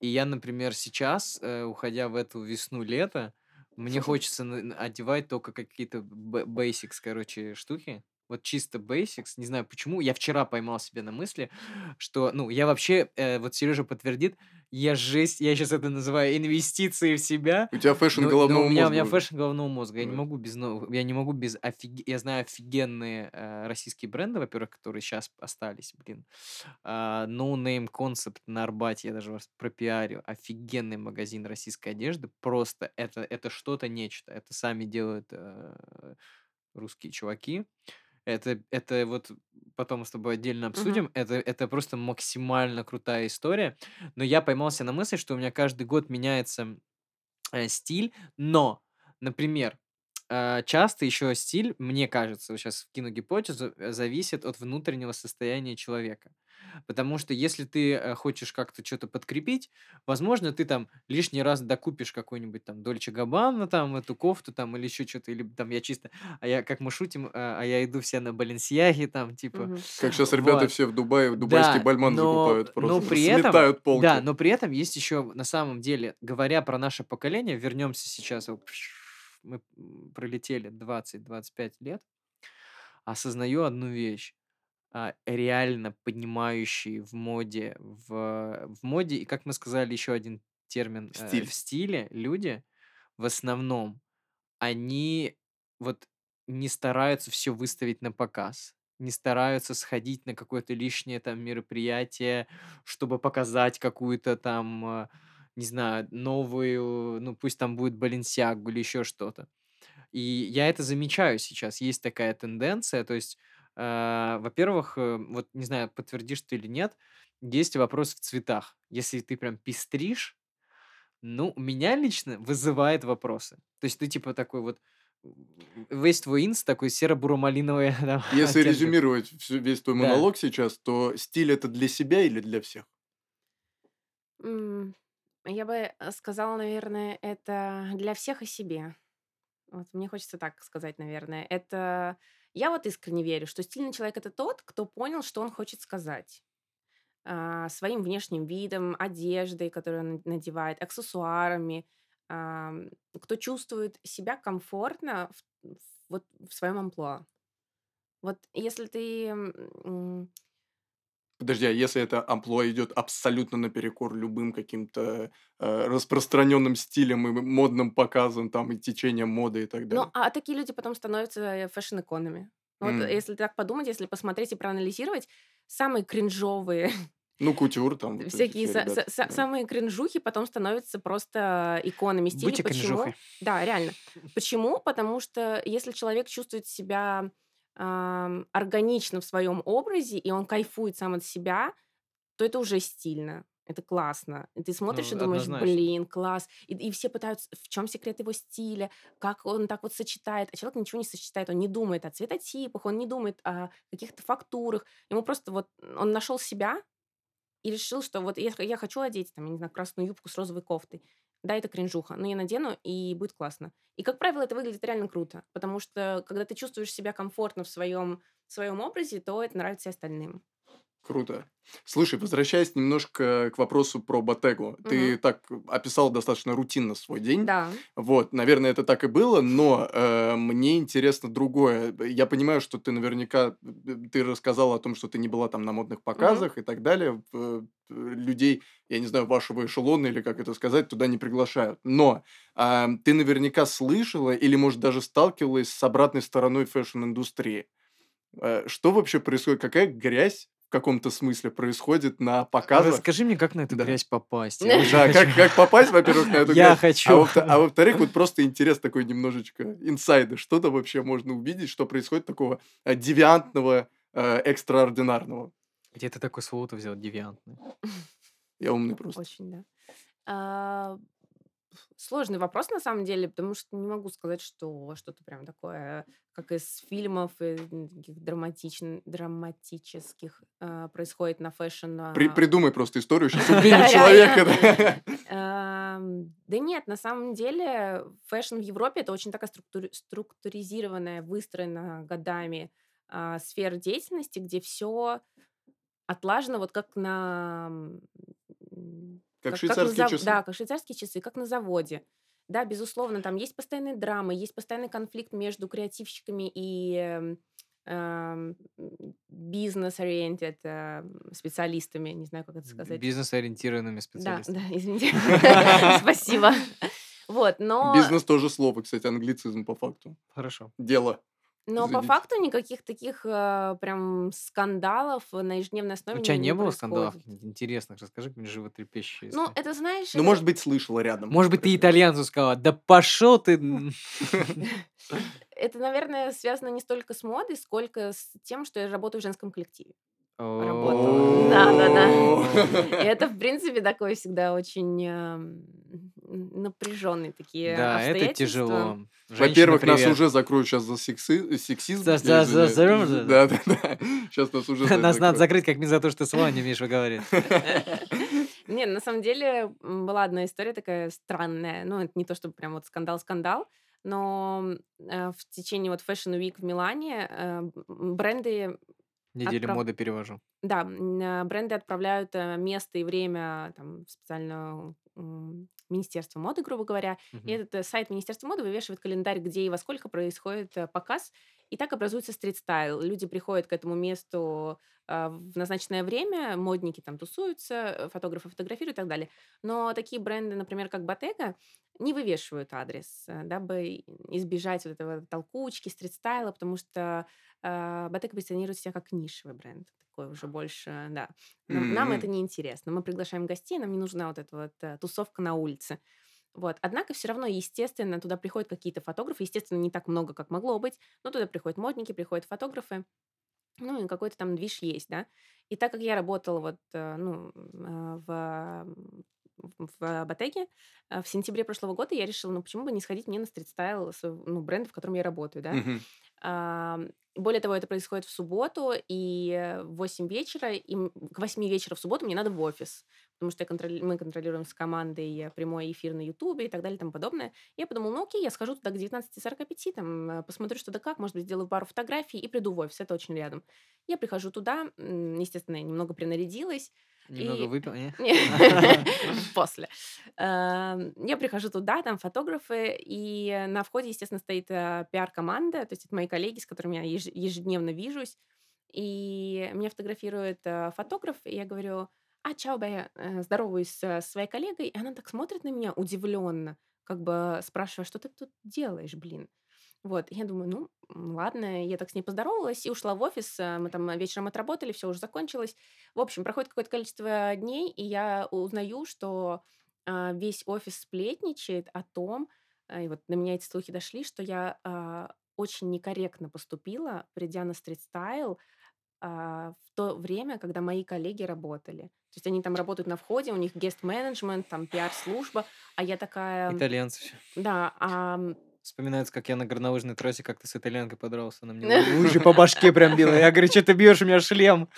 S2: И я, например, сейчас, э, уходя в эту весну-лето, мне хочется одевать только какие-то б- basics, короче, штуки. Вот чисто basics. Не знаю почему. Я вчера поймал себя на мысли, что, ну, я вообще, э, вот Сережа подтвердит, я жесть, я сейчас это называю инвестиции в себя.
S1: У тебя fashion
S2: Ну,
S1: головного
S2: ну, у меня, у
S1: мозга.
S2: меня
S1: уже.
S2: fashion головного мозга. Я не
S1: Да.
S2: могу без я не могу без офиг... Я знаю офигенные э, российские бренды, во-первых, которые сейчас остались, блин. А, No Name Concept на Арбате, я даже вас пропиарю. Офигенный магазин российской одежды. Просто это, это что-то нечто. Это сами делают э, русские чуваки. Это, это вот потом с тобой отдельно обсудим. Это, это просто максимально крутая история. Но я поймался на мысли, что у меня каждый год меняется э, стиль, но, например, часто еще стиль, мне кажется, сейчас вкину гипотезу, э, зависит от внутреннего состояния человека. Потому что если ты э, хочешь как-то что-то подкрепить, возможно, ты там лишний раз докупишь какой-нибудь там Дольче Габбана, там эту кофту там или еще что-то, или там я чисто, а я, как мы шутим, э, а я иду все на Баленсиаге там, типа.
S1: Как сейчас ребята
S2: вот.
S1: все в Дубае, дубайский
S2: Да,
S1: бальман
S2: но,
S1: закупают
S2: но
S1: просто.
S2: при этом,
S1: Сметают полки.
S2: да, но при этом есть еще, на самом деле, говоря про наше поколение, вернемся сейчас, мы пролетели 20-25 лет, осознаю одну вещь. а, Реально понимающие в моде, в, в моде, и как мы сказали, еще один термин, э,
S1: Стиль.
S2: в стиле люди в основном, они вот не стараются все выставить на показ, не стараются сходить на какое-то лишнее там мероприятие, чтобы показать какую-то там, э, не знаю, новую, ну пусть там будет Баленсиагу или еще что-то. И я это замечаю сейчас. Есть такая тенденция. То есть, э, во-первых, э, вот не знаю, подтвердишь ты или нет, есть вопрос в цветах. Если ты прям пестришь, ну, у меня лично вызывает вопросы. То есть ты типа такой вот, весь твой инс такой серо-буро-малиновый там,
S1: Если
S2: оттенков.
S1: резюмировать всю- весь твой
S2: Да.
S1: монолог сейчас, то стиль это для себя или для всех?
S3: Я бы э, сказала, наверное, это для всех и себе. Вот мне хочется так сказать, наверное. Это я вот искренне верю, что стильный человек это тот, кто понял, что он хочет сказать а, своим внешним видом, одеждой, которую он надевает, аксессуарами, ам, кто чувствует себя комфортно в, вот в своем амплуа. Вот если ты
S1: Подожди, а если это амплуа идет абсолютно наперекор любым каким-то э, распространенным стилем и модным показам, там, и течением моды и так
S3: Ну,
S1: далее?
S3: а такие люди потом становятся фэшн-иконами. Вот
S1: М.
S3: если так подумать, если посмотреть и проанализировать, самые кринжовые,
S1: Ну, кутюр там. вот
S3: всякие
S1: все ребята,
S3: са-
S1: да.
S3: самые кринжухи потом становятся просто иконами стиля.
S2: Будьте
S3: Почему?
S2: кринжухой.
S3: Да, реально. Почему? Потому что если человек чувствует себя органично в своем образе, и он кайфует сам от себя, то это уже стильно. Это классно. И ты смотришь
S2: Ну,
S3: и думаешь,
S2: однозначно.
S3: блин, класс. И, и все пытаются, в чем секрет его стиля, как он так вот сочетает. А человек ничего не сочетает, он не думает о цветотипах, он не думает о каких-то фактурах. Ему просто вот он нашел себя и решил, что вот я, я хочу одеть, там, я не знаю, красную юбку с розовой кофтой. Да, это кринжуха, но я надену, и будет классно. И, как правило, это выглядит реально круто, потому что, когда ты чувствуешь себя комфортно в своем, в своем образе, то это нравится и остальным.
S1: Круто. Слушай, возвращаясь немножко к вопросу про Ботегу. Ты
S3: Мгм.
S1: так описал достаточно рутинно свой день.
S3: Да.
S1: Вот, наверное, это так и было, но э, мне интересно другое. Я понимаю, что ты наверняка, э, ты рассказала о том, что ты не была там на модных показах и так далее. Э, э, людей, я не знаю, вашего эшелона или как это сказать, туда не приглашают. Но а, ты наверняка слышала или, может, даже сталкивалась с обратной стороной fashion-индустрии. Э, Что вообще происходит? Какая грязь в каком-то смысле происходит на показах?
S2: Расскажи мне, как на эту
S1: Да.
S2: грязь попасть. Я
S1: Да, как, как попасть, во-первых, на эту
S2: Я
S1: грязь,
S2: хочу.
S1: а, а во-вторых, вот просто интерес такой немножечко инсайды. Что-то вообще можно увидеть, что происходит такого э, девиантного, э, экстраординарного.
S2: Где ты такое слово-то взял, девиантный?
S1: Я умный просто.
S3: Очень, да. Сложный вопрос на самом деле, потому что не могу сказать, что что-то прям такое, как из фильмов и таких драматичн- драматических а, происходит на fashion.
S1: При-
S3: а,
S1: придумай просто историю, сейчас убили человека. да.
S3: Нет, на самом деле fashion в Европе это очень такая структури- структуризированная, выстроена годами а, сфера деятельности, где все отлажено вот как на...
S1: Как
S3: на
S1: швейцарские
S3: зав-
S1: часы.
S3: Да, как швейцарские часы, как на заводе. Да, безусловно, там есть постоянные драмы, есть постоянный конфликт между креативщиками и эм, эм, business-oriented эм, специалистами, не знаю, как это сказать.
S2: Бизнес-ориентированными
S3: Да,
S2: специалистами.
S3: да, извините. Спасибо. Вот, но,
S1: Бизнес тоже слово, кстати, англицизм по факту.
S2: Хорошо.
S1: Дело.
S3: Но по
S1: извините.
S3: факту никаких таких э, прям скандалов на ежедневной основе
S2: У тебя не было
S3: происходит.
S2: скандалов интересных? Расскажи какие-нибудь животрепещущие
S3: Ну, это знаешь,
S1: Ну,
S3: это-
S1: может быть, слышала рядом.
S2: Может быть, ты итальянцу сказала, да пошел ты... м».
S3: это, наверное, связано не столько с модой, сколько с тем, что я работаю в женском коллективе. Работала. Да, да, да. И это, в принципе, такой всегда очень напряженные такие
S2: Да, это тяжело.
S1: Во-первых, нас уже закроют сейчас за секси- сексизм.
S2: За- за- за- за-
S1: Да, да, да. Сейчас нас уже
S2: Нас надо закрыть, как минимум за то, что ты слова не умеешь выговаривать.
S3: Не, на самом деле была одна история такая странная. Ну, это не то чтобы прям вот скандал-скандал, но э, в течение вот Fashion Week в Милане э, бренды
S2: Неделю
S3: Отправ-
S2: моды перевожу.
S3: Да, а, бренды отправляют э, место и время там, в специальное м, Министерство моды, грубо говоря. И
S2: Мгм.
S3: этот э, сайт Министерства моды вывешивает календарь, где и во сколько происходит э, показ. И так образуется стрит-стайл. Люди приходят к этому месту а, в назначенное время, модники там тусуются, э, фотографы фотографируют и так далее. Но такие бренды, например, как Bottega, не вывешивают адрес, э, дабы избежать вот этого толкучки, стрит-стайла, потому что а, Bottega позиционирует себя как нишевый бренд. Такой уже больше, да. Нам, нам
S1: Мгм.
S3: это не интересно. Мы приглашаем гостей, нам не нужна вот эта вот э, тусовка на улице. Вот. Однако все равно, естественно, туда приходят какие-то фотографы. Естественно, не так много, как могло быть. Но туда приходят модники, приходят фотографы. Ну, и какой-то там движ есть, да. И так как я работала вот, э, ну, э, в, в в Ботеге, э, в сентябре прошлого года я решила, ну, почему бы не сходить мне на стрит-стайл ну, бренда, в котором я работаю, да. Более того, это происходит в субботу, и э, в 8 вечера, и к 8 вечера в субботу мне надо в офис, потому что я контроли- мы контролируем с командой э, прямой эфир на Ютубе и так далее и тому подобное. Я подумала, ну окей, я схожу туда к 19.45, там, э, посмотрю, что да как, может быть, сделаю пару фотографий и приду в офис, это очень рядом. Я прихожу туда, естественно, я немного принарядилась,
S2: Немного
S3: И-
S2: выпил, не?
S3: После. Эм, Я прихожу туда, там фотографы, и на входе, естественно, стоит э, пиар-команда, то есть это мои коллеги, с которыми я еж- ежедневно вижусь, и меня фотографирует э, фотограф, и я говорю, а, чао, Бая, э, здороваюсь с своей коллегой, и она так смотрит на меня удивленно, как бы спрашивая, что ты тут делаешь, блин? Вот, я думаю, ну, ладно, я так с ней поздоровалась и ушла в офис, э, мы там вечером отработали, все уже закончилось. В общем, проходит какое-то количество дней, и я узнаю, что а, весь офис сплетничает о том, а, и вот на меня эти слухи дошли, что я а, очень некорректно поступила, придя на стрит-стайл а, в то время, когда мои коллеги работали. То есть они там работают на входе, у них гест-менеджмент, там пиар-служба, а я такая...
S2: Итальянцы все.
S3: Да, а,
S2: Вспоминается, как я на горнолыжной трассе как-то с итальянкой подрался. Она мне лыжи по башке прям била. Я говорю, что ты бьешь, у меня шлем.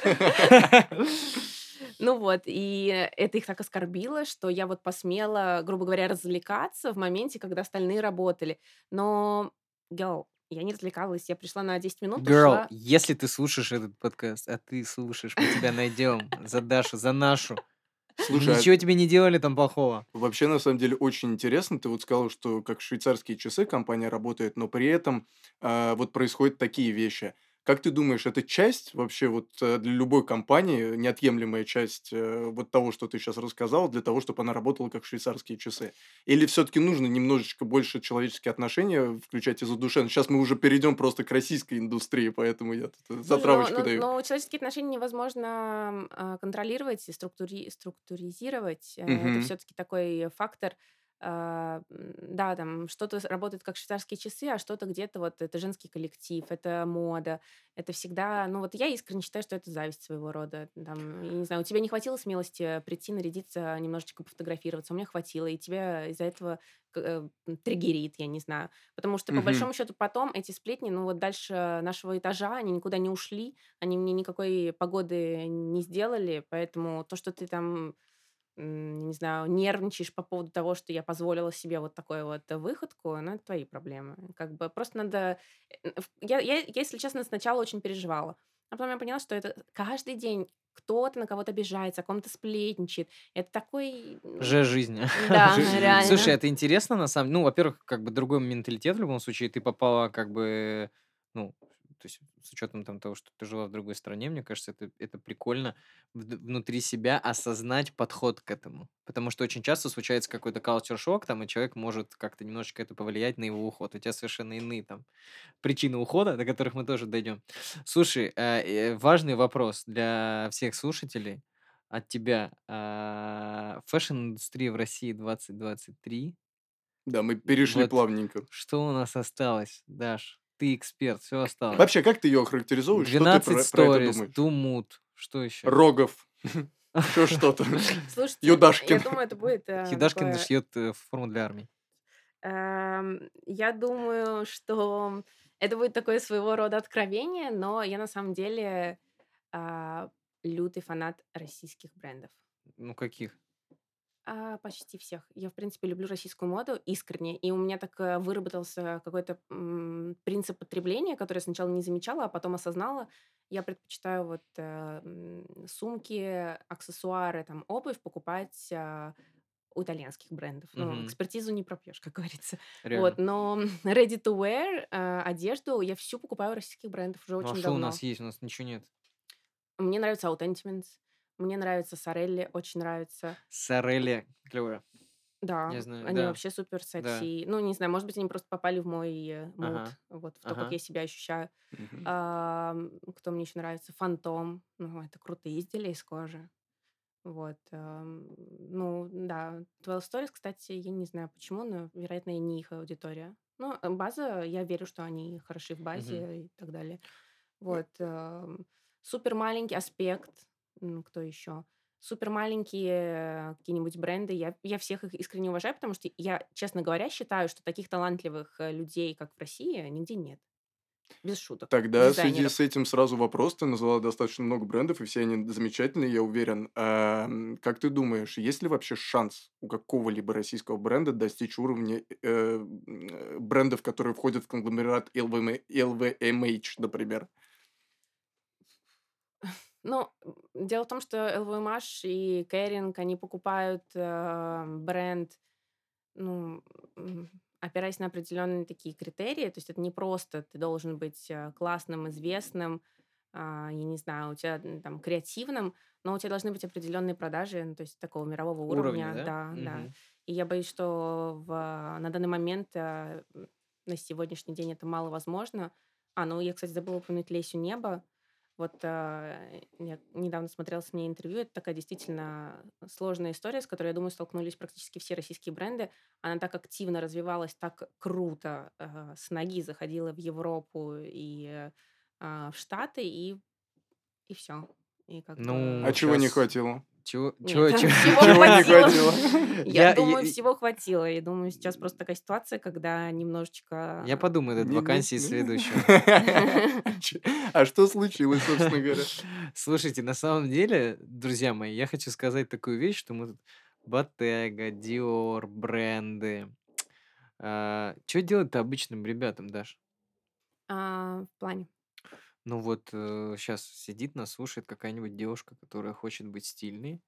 S3: Ну вот, и это их так оскорбило, что я вот посмела, грубо говоря, развлекаться в моменте, когда остальные работали. Но, girl, Я не развлекалась, я пришла на 10 минут,
S2: Girl,
S3: ушла.
S2: если ты слушаешь этот подкаст, а ты слушаешь, мы тебя найдем за Дашу, за нашу.
S1: Слушай, а
S2: Ничего тебе не делали там плохого.
S1: Вообще, на самом деле, очень интересно. Ты вот сказал, что как швейцарские часы компания работает, но при этом а, вот происходят такие вещи. Как ты думаешь, это часть вообще вот э, для любой компании, неотъемлемая часть э, вот того, что ты сейчас рассказал, для того, чтобы она работала как швейцарские часы? Или все-таки нужно немножечко больше человеческие отношения включать из-за души? Сейчас мы уже перейдем просто к российской индустрии, поэтому я тут э,
S3: Слушай, ну,
S1: затравочку
S3: ну,
S1: даю.
S3: ну, человеческие отношения невозможно а, контролировать и структури- структуризировать. Э, Это все-таки такой фактор. А, Да, там что-то работает как швейцарские часы, а что-то где-то вот это женский коллектив, это мода, это всегда, ну вот я искренне считаю, что это зависть своего рода. Там, я не знаю, у тебя не хватило смелости прийти, нарядиться, немножечко пофотографироваться, у меня хватило, и тебя из-за этого э, триггерит, я не знаю. Потому что, по
S1: Мгм.
S3: большому счету, потом эти сплетни, ну вот дальше нашего этажа, они никуда не ушли, они мне никакой погоды не сделали, поэтому то, что ты там, не знаю, нервничаешь по поводу того, что я позволила себе вот такую вот выходку, ну, это твои проблемы. Как бы просто надо... э, Я, я, если честно, сначала очень переживала. А потом я поняла, что это каждый день кто-то на кого-то обижается, о ком-то сплетничает. Это такой...
S2: Же жизнь.
S3: Да,
S1: Жизнь.
S2: Слушай,
S3: реально.
S2: это интересно, на самом деле. Ну, во-первых, как бы другой менталитет в любом случае. Ты попала как бы, ну, то есть с учетом там того, что ты жила в другой стране, мне кажется, это, это прикольно внутри себя осознать подход к этому. Потому что очень часто случается какой-то culture шок, там, и человек может как-то немножечко это повлиять на его уход. У тебя совершенно иные там причины ухода, до которых мы тоже дойдем. Слушай, э, э, важный вопрос для всех слушателей от тебя. А, Фэшн-индустрия в России 2023.
S1: Да, мы перешли
S2: Вот
S1: плавненько.
S2: что у нас осталось, Даш? Ты эксперт, все осталось.
S1: Вообще, как ты ее охарактеризуешь? Что ты
S2: 12
S1: про, про это?
S2: Думут, что еще?
S1: Рогов. Еще что-то.
S3: Слушайте, я
S1: Юдашкин.
S3: думаю, это будет э,
S2: Хидашкин
S3: такое...
S2: шьет э, форму для армии.
S3: Эм, Я думаю, что это будет такое своего рода откровение, но я на самом деле а, лютый фанат российских брендов.
S2: Ну, каких?
S3: А, почти всех. Я, в принципе, люблю российскую моду искренне, и у меня так э, выработался какой-то м, принцип потребления, который я сначала не замечала, а потом осознала. Я предпочитаю вот э, сумки, аксессуары, там, обувь покупать а, у итальянских брендов. Ну,
S2: Мгм.
S3: экспертизу не пропьешь, как говорится.
S2: Реально.
S3: Вот, но ready to wear э, одежду я всю покупаю у российских брендов уже
S2: Ну, а
S3: очень
S2: что у
S3: давно.
S2: нас есть? У нас ничего нет.
S3: Мне нравится Authentiments, мне нравится Сорелли, очень нравится.
S2: Сорели. Клевая.
S3: Да,
S2: Я знаю,
S3: они
S2: да.
S3: вообще супер
S2: Да.
S3: секси. Ну, не знаю, может быть, они просто попали в мой э, муд,
S2: Ага.
S3: вот, в то, как
S2: Ага.
S3: я себя ощущаю.
S1: Мгм.
S3: А, кто мне еще нравится? Фантом. Ну, это крутые изделия из кожи. Вот. ам, Ну, да. 12 Stories, кстати, я не знаю почему, но, вероятно, я не их аудитория. Ну, э, база, я верю, что они хороши в базе и так далее. Вот. ам, Супер маленький аспект. М, Кто еще? Супер маленькие какие-нибудь бренды. Я, я всех их искренне уважаю, потому что я, честно говоря, считаю, что таких талантливых э, людей, как в России, нигде нет. Без шуток.
S1: Тогда в связи с этим сразу вопрос. Ты назвала достаточно много брендов, и все они замечательные, я уверен. А, как ты думаешь, есть ли вообще шанс у какого-либо российского бренда достичь уровня э, э, брендов, которые входят в конгломерат LVM LVMH, например?
S3: Ну, дело в том, что LVMH и Кэринг, они покупают э, бренд, ну, опираясь на определенные такие критерии. То есть это не просто ты должен быть э, классным, известным, а, я не знаю, у тебя там креативным, но у тебя должны быть определенные продажи, ну, то есть такого мирового
S2: Уровня,
S3: уровня,
S2: да?
S3: да, да.
S2: Мгм.
S3: И я боюсь, что в, на данный момент, э, на сегодняшний день это мало возможно. А, ну, я, кстати, забыла упомянуть Лесю Небо. Вот э, я недавно смотрела с ней интервью. Это такая действительно сложная история, с которой, я думаю, столкнулись практически все российские бренды. Она так активно развивалась, так круто э, с ноги заходила в Европу и э, в Штаты, и, и все. И как
S2: Ну,
S1: А чего не хватило?
S2: Чего?
S3: Нет,
S2: Чего? Чего?
S3: всего
S1: Чего не
S3: хватило. Я
S2: Я,
S3: думаю,
S2: я,
S3: всего хватило. Я думаю, сейчас просто такая ситуация, когда немножечко...
S2: я подумаю над вакансией следующего.
S1: Ч- А что случилось, собственно говоря?
S2: Слушайте, на самом деле, друзья мои, я хочу сказать такую вещь, что мы тут Bottega, Dior, бренды. Что делать-то обычным ребятам, Даш?
S3: в плане.
S2: Ну вот сейчас сидит, нас слушает какая-нибудь девушка, которая хочет быть стильной.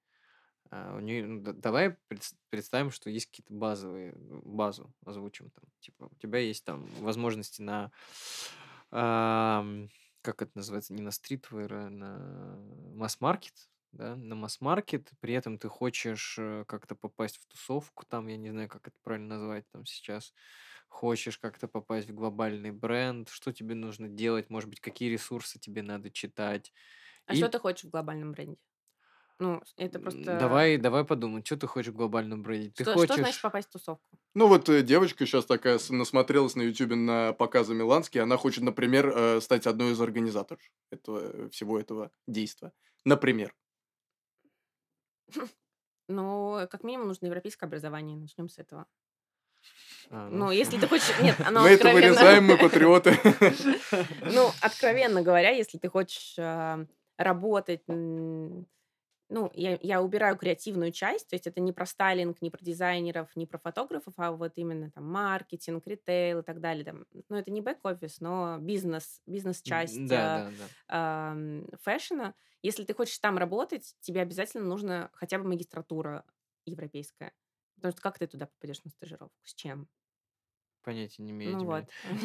S2: А, у нее, ну, давай пред- представим, что есть какие-то базовые, ну, базу озвучим там. Типа, у тебя есть там возможности на, ам, как это называется, не на стритвейр, а на масс-маркет, да, на масс-маркет, при этом ты хочешь э, как-то попасть в тусовку, там, я не знаю, как это правильно назвать там сейчас, хочешь как-то попасть в глобальный бренд, что тебе нужно делать, может быть, какие ресурсы тебе надо читать.
S3: А что ты хочешь в глобальном бренде? Ну, это просто...
S2: Давай, давай подумай, что ты хочешь в глобальном бренде? Ты
S3: Что,
S2: хочешь...
S3: что значит попасть в тусовку?
S1: Ну вот э, девочка сейчас такая насмотрелась на Ютубе на показы Миланский, она хочет, например, э, стать одной из организаторов этого, э, всего этого действа. Например.
S3: Ну, как минимум нужно европейское образование. Начнем с этого.
S2: А,
S3: Ну,
S2: ну,
S3: если ты хочешь... Нет, оно
S1: Мы это вырезаем, мы патриоты.
S3: Ну, откровенно говоря, если ты хочешь а, работать... Ну, я, я убираю креативную часть, то есть это не про стайлинг, не про дизайнеров, не про фотографов, а вот именно там маркетинг, ритейл и так далее. Там, ну, это не бэк-офис, но бизнес, бизнес-часть а,
S2: Да, да, да.
S3: ам, fashion а. Если ты хочешь там работать, тебе обязательно нужно хотя бы магистратура европейская. Потому что как ты туда попадешь на стажировку? С чем?
S2: Понятия не имею.
S3: Ну вот.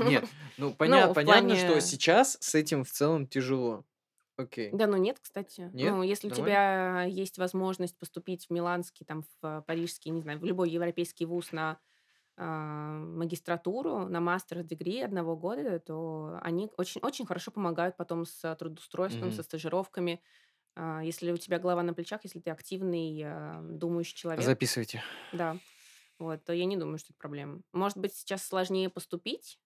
S2: Нет, ну поня-
S3: в
S2: понятно, что
S3: плане-
S2: сейчас с этим в целом тяжело. Окей.
S3: Да, ну нет, кстати.
S2: Нет?
S3: Ну, если у
S2: Нормально?
S3: тебя есть возможность поступить в Миланский, там, в э, Парижский, не знаю, в любой европейский вуз на а, магистратуру, на мастер дегри одного года, то они очень, очень хорошо помогают потом с трудоустройством,
S2: Мгм.
S3: со стажировками. А, Если у тебя голова на плечах, если ты активный, а, думающий человек,
S2: Записывайте.
S3: да, вот, то я не думаю, что это проблема. Может быть, сейчас сложнее поступить,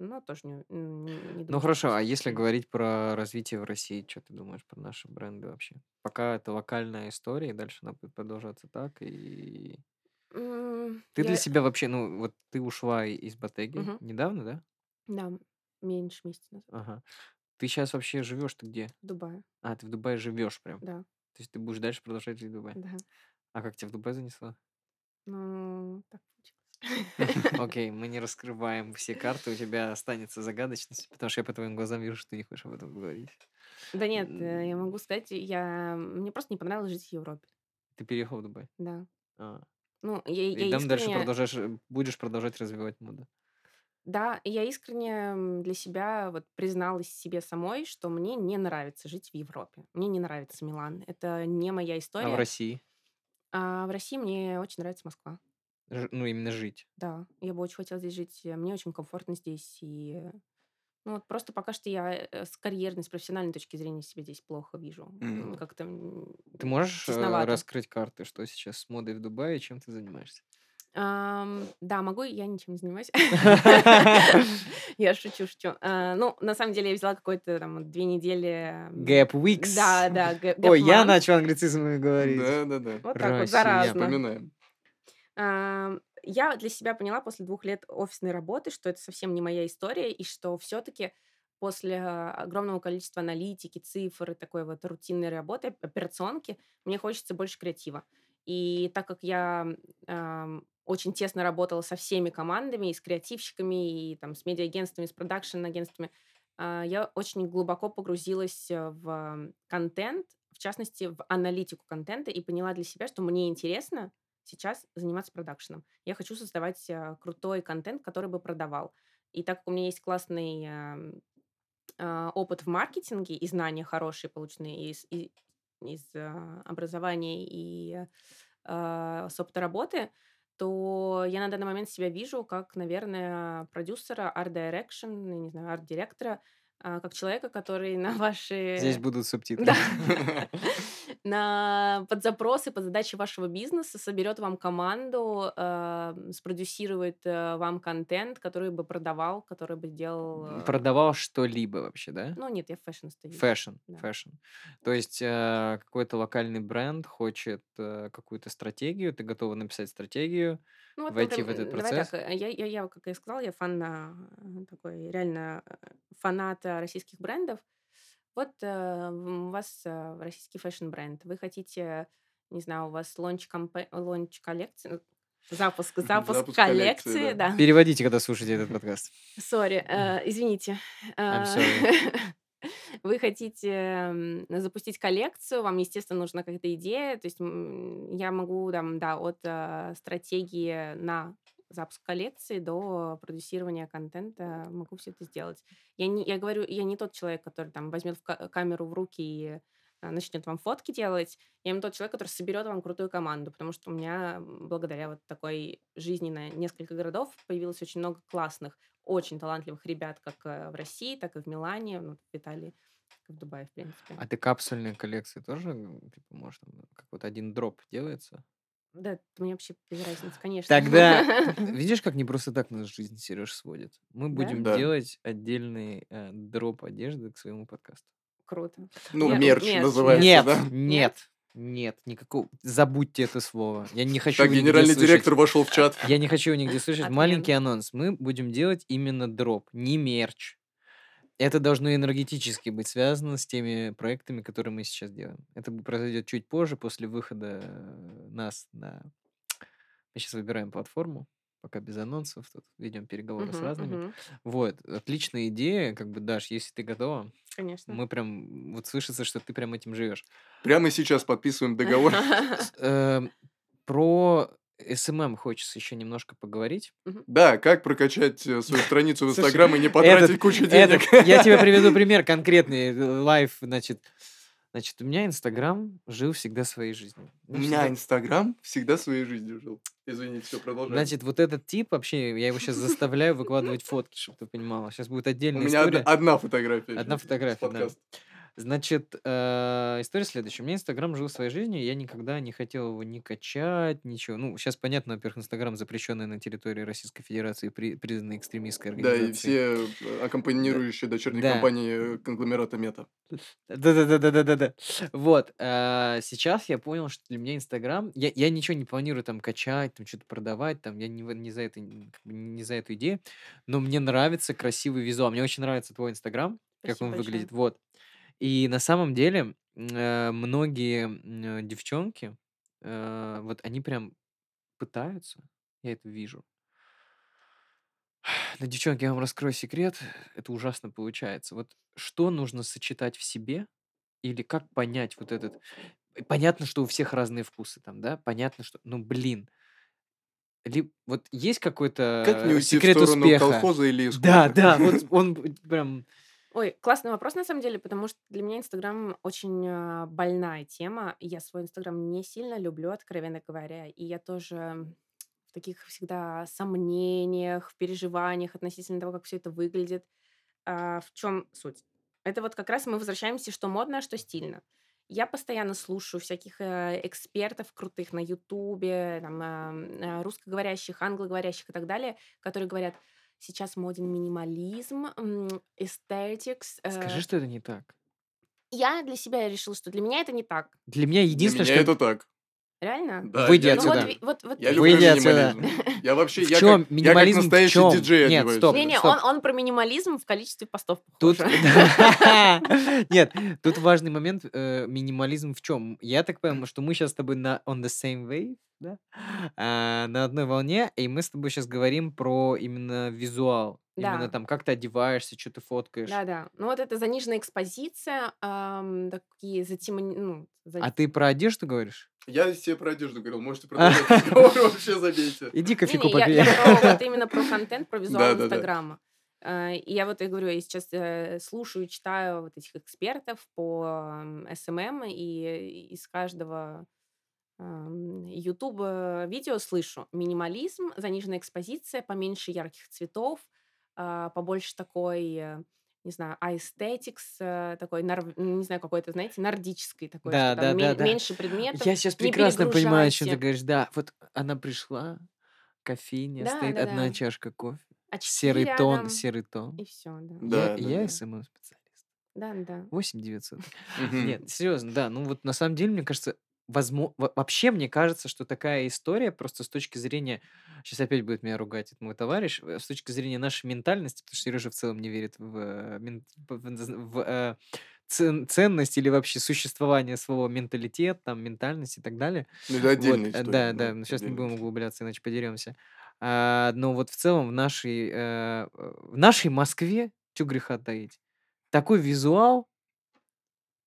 S3: но тоже не, не- не думаю,
S2: Ну хорошо, а если говорить про развитие в России, что ты думаешь про наши бренды вообще? Пока это локальная история, и дальше она будет продолжаться так, и ты для
S3: я-
S2: себя вообще, ну вот ты ушла из Ботеги
S3: Мгм.
S2: недавно, да?
S3: Да, меньше месяца назад.
S2: Ага. Ты сейчас вообще живешь ты где?
S3: В Дубае,
S2: А, ты в Дубае живешь прям.
S3: да,
S2: То есть ты будешь дальше продолжать жить в Дубае.
S3: да.
S2: А как тебя в Дубай занесло?
S3: Ну, так получилось.
S2: Окей, мы не раскрываем все карты, у тебя останется загадочность, потому что я по твоим глазам вижу, что ты не хочешь об этом говорить.
S3: Да нет, э, я могу сказать, я... мне просто не понравилось жить в Европе.
S2: Ты переехал в Дубай.
S3: Да.
S2: А.
S3: Ну, я,
S2: И
S3: я
S2: там дальше продолжаешь, э, будешь продолжать развивать моду.
S3: Да, и я искренне для себя вот призналась себе самой, что мне не нравится жить в Европе. Мне не нравится Милан. Это не моя
S2: А
S3: история.
S2: в России?
S3: А в России мне очень нравится Москва.
S2: Ж- Ну, именно жить.
S3: Да, я бы очень хотела здесь жить. э, Мне очень комфортно здесь. И ну, вот просто пока что я э, с карьерной, с профессиональной точки зрения себя здесь плохо вижу.
S1: Мгм.
S3: Как-то
S2: Ты можешь э,
S3: тесновато.
S2: раскрыть карты, что сейчас с модой в Дубае, чем ты занимаешься?
S3: Ам, да, могу, я ничем не занимаюсь. Я шучу, шучу. А, Ну, на самом деле, я взяла какой-то там две недели...
S2: Gap Weeks.
S3: Да, да,
S2: Ой, я начал англицизмами говорить.
S1: Да, да, да.
S3: Вот так вот, заразно.
S1: Напоминаем.
S3: Ам, Я для себя поняла после двух лет офисной работы, что это совсем не моя история, и что все-таки после огромного количества аналитики, цифр и такой вот рутинной работы, операционки, мне хочется больше креатива. И так как я очень тесно работала со всеми командами, и с креативщиками, и там, с медиа-агентствами, с продакшн-агентствами, а, я очень глубоко погрузилась э, в контент, в частности, в аналитику контента, и поняла для себя, что мне интересно сейчас заниматься продакшеном. Я хочу создавать а, крутой контент, который бы продавал. И так как у меня есть классный ам, а, опыт в маркетинге и знания хорошие, полученные из, и- из а, образования и а, с опыта работы, то я на данный момент себя вижу как, наверное, продюсера, art direction, не знаю, арт-директора, а, как человека, который на ваши...
S2: Здесь будут субтитры.
S3: На под запросы, под задачи вашего бизнеса соберет вам команду, а, спродюсирует э, вам контент, который бы продавал, который бы делал... э,
S2: Продавал что-либо вообще, да?
S3: Ну, нет, я fashion стою.
S2: Fashion,
S3: Да.
S2: fashion. То есть э, какой-то локальный бренд хочет э, какую-то стратегию, ты готова написать стратегию,
S3: Ну, вот,
S2: войти
S3: напрям-
S2: в этот
S3: давай
S2: процесс?
S3: так, э, я, я, я, как я сказала, я фан а, такой реально э, фанат а, российских брендов. Вот э, у вас э, российский fashion-бренд. Вы хотите, не знаю, у вас launch, campa- launch коллекции, Запуск, запуск,
S1: Запуск коллекции,
S3: коллекции,
S1: да.
S3: да.
S2: Переводите, когда слушаете этот подкаст.
S3: Сори, э, извините. Э. Вы хотите запустить коллекцию, вам, естественно, нужна какая-то идея. То есть я могу, там, да, от э, стратегии на запуск коллекции до продюсирования контента могу все это сделать. Я, не, я говорю, я не тот человек, который там возьмет в ка- камеру в руки и а, начнет вам фотки делать. Я именно тот человек, который соберет вам крутую команду, потому что у меня благодаря вот такой жизни на несколько городов появилось очень много классных, очень талантливых ребят, как э, в России, так и в Милане, ну, в Италии, в Дубае, в принципе.
S2: А ты капсульные коллекции тоже, типа, можешь, там, как вот один дроп делается?
S3: Да, это мне вообще без разницы, конечно.
S2: Тогда видишь, как не просто так нас жизнь Сереж сводит. Мы будем
S1: Да.
S2: делать отдельный э, дроп одежды к своему подкасту.
S3: Круто.
S1: Ну,
S3: Я-
S1: мерч
S3: мерч.
S1: называется,
S2: нет,
S1: да?
S2: нет, нет, никакого. Забудьте это слово. Я не хочу
S1: Так,
S2: его нигде
S1: генеральный
S2: слышать.
S1: директор вошел в чат.
S2: Я не хочу его нигде слышать. Маленький анонс. Мы будем делать именно дроп, не мерч. Это должно энергетически быть связано с теми проектами, которые мы сейчас делаем. Это произойдет чуть позже, после выхода нас на... Мы сейчас выбираем платформу, пока без анонсов, тут ведем переговоры с
S3: Мгм,
S2: разными.
S3: мгм.
S2: Вот, отличная идея, как бы, Даш, если ты готова,
S3: Конечно.
S2: мы прям, вот слышится, что ты прям этим живешь.
S1: Прямо сейчас подписываем договор.
S2: Эм, Про СММ хочется еще немножко поговорить.
S1: Да, как прокачать э, свою страницу в Инстаграм и не потратить
S2: этот-
S1: кучу
S2: Этот-
S1: денег?
S2: я тебе приведу пример конкретный, э, лайф, значит. Значит, у меня Инстаграм жил всегда своей жизнью.
S1: У
S2: Ну,
S1: меня Инстаграм всегда своей жизнью жил. Извините, все, продолжаем.
S2: Значит, вот этот тип вообще, я его сейчас заставляю выкладывать фотки, чтобы ты понимала. Сейчас будет
S1: У
S2: отдельная
S1: меня од-
S2: история.
S1: одна фотография.
S2: Одна фотография, да. Значит, э, история следующая. У меня Инстаграм жил своей жизнью, я никогда не хотел его ни качать, ничего. Ну, сейчас понятно, во-первых, Инстаграм запрещенный на территории Российской Федерации, при, признанной экстремистской
S1: Да,
S2: организацией.
S1: и все э, аккомпанирующие дочерние
S2: Да.
S1: компании э, конгломерата Мета.
S2: Да-да-да-да-да-да. Вот. а, Сейчас я понял, что для меня Инстаграм... Я, я ничего не планирую там качать, там что-то продавать, там я не, не, за это, не за эту идею, но мне нравится красивый визуал. Мне очень нравится твой Инстаграм, как
S3: Спасибо
S2: он
S3: большое.
S2: выглядит. Вот. И на самом деле э, многие м, э, девчонки, э, вот они прям пытаются, я это вижу. Но, девчонки, я вам раскрою секрет, это ужасно получается. Вот что нужно сочетать в себе, или как понять вот этот... Понятно, что у всех разные вкусы там, да? Понятно, что... Ну, блин. Ли... Вот есть какой-то
S1: Как не
S2: э,
S1: уйти в
S2: секрет
S1: сторону
S2: успеха?
S1: колхоза или
S2: Да,
S1: эскорта?
S2: да, вот он прям...
S3: Ой, классный вопрос на самом деле, потому что для меня Инстаграм очень а, больная тема. Я свой Инстаграм не сильно люблю, откровенно говоря. И я тоже в таких всегда сомнениях, в переживаниях относительно того, как все это выглядит. А, в чем суть? Это вот как раз мы возвращаемся, что модно, а что стильно. Я постоянно слушаю всяких э, экспертов крутых на Ютубе, там, а, русскоговорящих, англоговорящих и так далее, которые говорят, сейчас моден минимализм, м, aesthetics. э,
S2: Скажи, что это не так.
S3: Я для себя решила, что для меня это не так.
S2: Для меня
S1: Для
S2: единственное,
S1: меня
S2: что...
S1: это так.
S3: Реально?
S1: Да,
S2: Выйди
S1: я,
S3: Ну
S2: отсюда.
S3: вот, ви- вот, вот
S1: я люблю
S2: Выйди отсюда.
S1: минимализм. Я вообще,
S2: В
S1: я как,
S2: минимализм
S1: я
S2: в
S1: как настоящий
S2: чём?
S1: диджей
S2: Нет,
S1: одеваюсь.
S2: стоп.
S3: Не-не, он, он про минимализм в количестве постов
S2: Тут... Нет, тут важный момент. э, Минимализм в чем? Я так понимаю, что мы сейчас с тобой на on the same wave, да? А, на одной волне, и мы с тобой сейчас говорим про именно визуал. Именно
S3: Да.
S2: там, как ты одеваешься, что ты фоткаешь.
S3: Да-да. Ну вот это заниженная экспозиция, ам, такие затемнения, ну, за-
S2: А ты про одежду говоришь?
S1: Я себе про одежду говорил, можете продолжать разговор, вообще забейте.
S2: Иди кофейку попей.
S3: вот именно про контент, про визуал. Инстаграма. А, И я вот, я говорю, я сейчас э, слушаю, читаю вот этих экспертов по SMM, и из каждого YouTube видео слышу минимализм, заниженная экспозиция, поменьше ярких цветов, а, побольше такой, э, не знаю, aesthetics, э, такой, нар- не знаю, какой-то, знаете, нордический такой,
S2: Да,
S3: что там
S2: да, да,
S3: ме-
S2: да.
S3: меньше предметов.
S2: Я сейчас прекрасно понимаю, о чем ты говоришь. Да, вот она пришла, кофейня,
S3: Да,
S2: стоит
S3: да,
S2: одна
S3: да.
S2: чашка кофе,
S3: Очки
S2: серый тон,
S3: рядом,
S2: серый тон.
S3: и все, да.
S1: Да,
S2: я
S1: да,
S2: я
S1: да.
S2: SMM-специалист.
S3: Да, да.
S2: 8 900.
S1: Мгм.
S2: Нет, серьезно, да. Ну вот на самом деле, мне кажется, возможно, вообще мне кажется, что такая история просто с точки зрения, сейчас опять будет меня ругать этот мой товарищ, э, с точки зрения нашей ментальности, потому что Сережа в целом не верит в, э, в- в- в, э, цен- ценность или вообще существование своего менталитета, там, ментальность и так далее.
S1: Ну, это
S2: Вот,
S1: отдельная
S2: э,
S1: история.
S2: да, да, сейчас не будем углубляться, иначе подеремся. А, но вот в целом в нашей, в нашей Москве, что греха таить, такой визуал,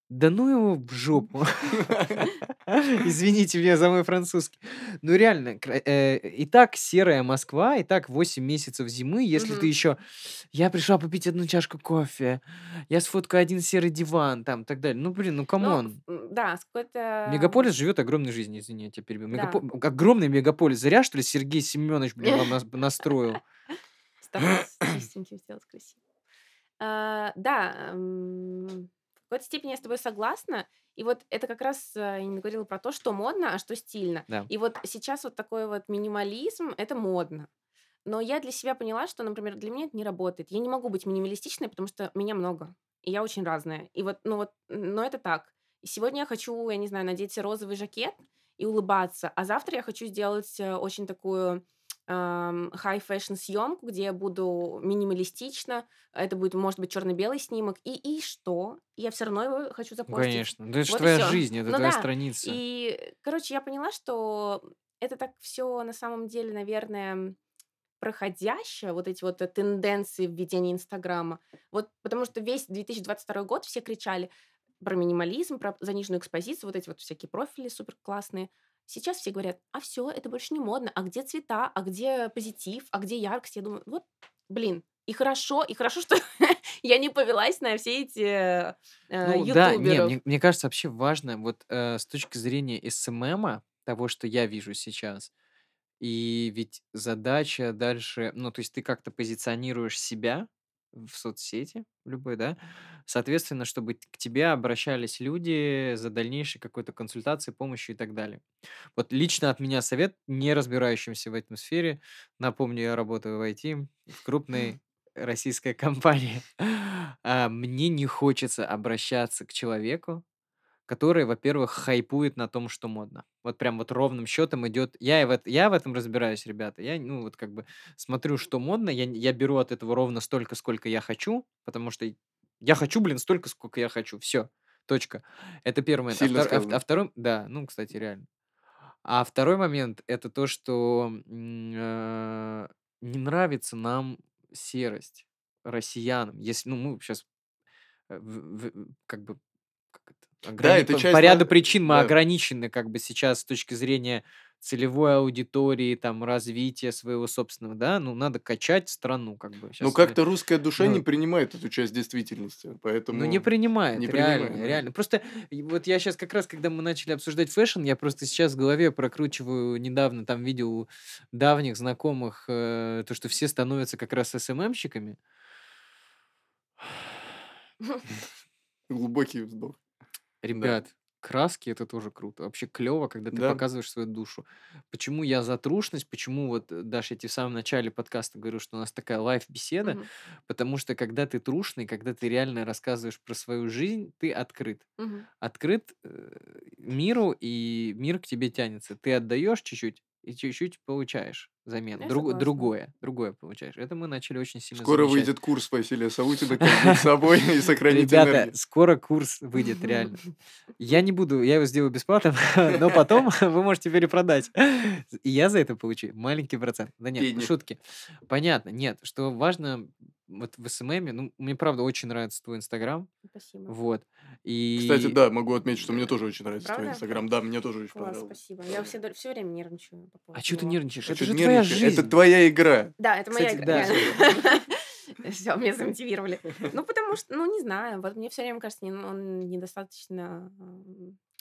S2: да ну его в жопу. Извините меня за мой французский. Ну реально, э, и так серая Москва, и так 8 месяцев зимы, если ты еще... Я пришла попить одну чашку кофе, я сфоткаю один серый диван, там, так далее. Ну, блин, ну,
S3: Ну,
S2: come on.
S3: м, да, с какой-то...
S2: Мегаполис живет огромной жизнью, извини, я тебя перебил.
S3: Да.
S2: Мегапо- Огромный мегаполис. Зря, что ли, Сергей Семенович, блин, вам нас- настроил.
S3: Стараюсь чистеньким сделать красиво. А, Да, в какой-то степени я с тобой согласна. И вот это как раз э, я не говорила про то, что модно, а что стильно.
S2: Да.
S3: И вот сейчас вот такой вот минимализм, это модно. Но я для себя поняла, что, например, для меня это не работает. Я не могу быть минималистичной, потому что меня много. И я очень разная. И вот, ну вот, но это так. И сегодня я хочу, я не знаю, надеть розовый жакет и улыбаться. А завтра я хочу сделать э, очень такую fashion съемку, где я буду минималистично. Это будет, может быть, черно-белый снимок. И, и что? Я все равно его хочу
S2: Ну,
S3: запостить.
S2: Конечно. Да это же
S3: Вот
S2: твоя
S3: всё.
S2: жизнь, это
S3: Ну
S2: твоя
S3: да.
S2: страница.
S3: И, короче, я поняла, что это так все на самом деле, наверное, проходящее, вот эти вот э, тенденции в ведении Инстаграма. Вот потому что весь 2022 год все кричали про минимализм, про заниженную экспозицию, вот эти вот всякие профили супер классные. Сейчас все говорят, а все, это больше не модно, а где цвета, а где позитив, а где яркость? Я думаю, вот, блин, и хорошо, и хорошо, что я не повелась на все эти э,
S2: Ну да, не, мне, мне кажется, вообще важно вот э, с точки зрения СММа, того, что я вижу сейчас, и ведь задача дальше, ну, то есть ты как-то позиционируешь себя в соцсети любой, да, соответственно, чтобы к тебе обращались люди за дальнейшей какой-то консультацией, помощью и так далее. Вот лично от меня совет, не разбирающимся в этом сфере, напомню, я работаю в IT, в крупной российской компании. А, Мне не хочется обращаться к человеку, который, во-первых, хайпует на том, что модно. Вот прям вот ровным счетом идет. Я, и в, эт- я в этом разбираюсь, ребята. Я, ну, вот как бы смотрю, что модно, я, я беру от этого ровно столько, сколько я хочу, потому что я хочу, блин, столько, сколько я хочу. Все. Точка. Это первый момент. А,
S1: Сильно
S2: втор- а в-
S1: сказано.
S2: а второй, да, ну, кстати, реально. А второй момент это то, что э, не нравится нам серость россиянам. Если, ну, мы сейчас как бы это,
S1: Да,
S2: ограни-
S1: это
S2: по,
S1: часть
S2: по ряду причин мы
S1: да.
S2: ограничены как бы сейчас с точки зрения целевой аудитории, там, развития своего собственного, да, ну, надо качать страну, как бы.
S1: Но
S2: Сейчас мы,
S1: как-то русская душа не
S2: ну,
S1: принимает эту часть действительности,
S2: ну, не
S1: поэтому
S2: принимает,
S1: не
S2: реально,
S1: принимает, да.
S2: реально. Просто вот я сейчас как раз, когда мы начали обсуждать fashion, я просто сейчас в голове прокручиваю недавно, там видел у давних знакомых, э, то, что все становятся как раз SMM щиками.
S1: Глубокий вздох. Да.
S2: Ребят, краски это тоже круто. Вообще клево, когда ты
S1: Да.
S2: показываешь свою душу. Почему я за трушность? Почему вот, э, Даша, я тебе в самом начале подкаста говорю, что у нас такая live-беседа?
S3: Мгм.
S2: Потому что когда ты трушный, когда ты реально рассказываешь про свою жизнь, ты открыт.
S3: Мгм.
S2: Открыт э, миру, и мир к тебе тянется. Ты отдаешь чуть-чуть, и чуть-чуть получаешь взамен.
S3: Я
S2: Друг-
S3: согласна.
S2: другое, другое получаешь. Это мы начали очень сильно
S1: Скоро
S2: замечать.
S1: выйдет курс Василия Саутина «Как быть собой и сохранить
S2: Ребята,
S1: энергию».
S2: скоро курс выйдет, реально. Я не буду, я его сделаю бесплатным, но потом вы можете перепродать. И я за это получу маленький процент. Да нет,
S1: Денег.
S2: шутки. Понятно, нет, что важно вот в СММе, ну, мне правда очень нравится твой Инстаграм,
S3: Спасибо.
S2: вот,
S1: Кстати,
S2: и...
S1: да, могу отметить, что мне тоже очень нравится твой
S3: Правда?
S1: Инстаграм. Да, мне тоже очень
S3: Класс,
S1: понравился.
S3: спасибо. Я все, все время нервничаю по
S2: А что ты нервничаешь?
S1: А
S2: Это же
S1: ты
S2: твоя
S1: нервничаешь? Это
S2: жизнь.
S1: твоя игра.
S3: Да, это моя
S2: Кстати,
S3: игра,
S2: да.
S3: Все, меня замотивировали. Ну, потому что, ну, не знаю, вот мне все время кажется, он недостаточно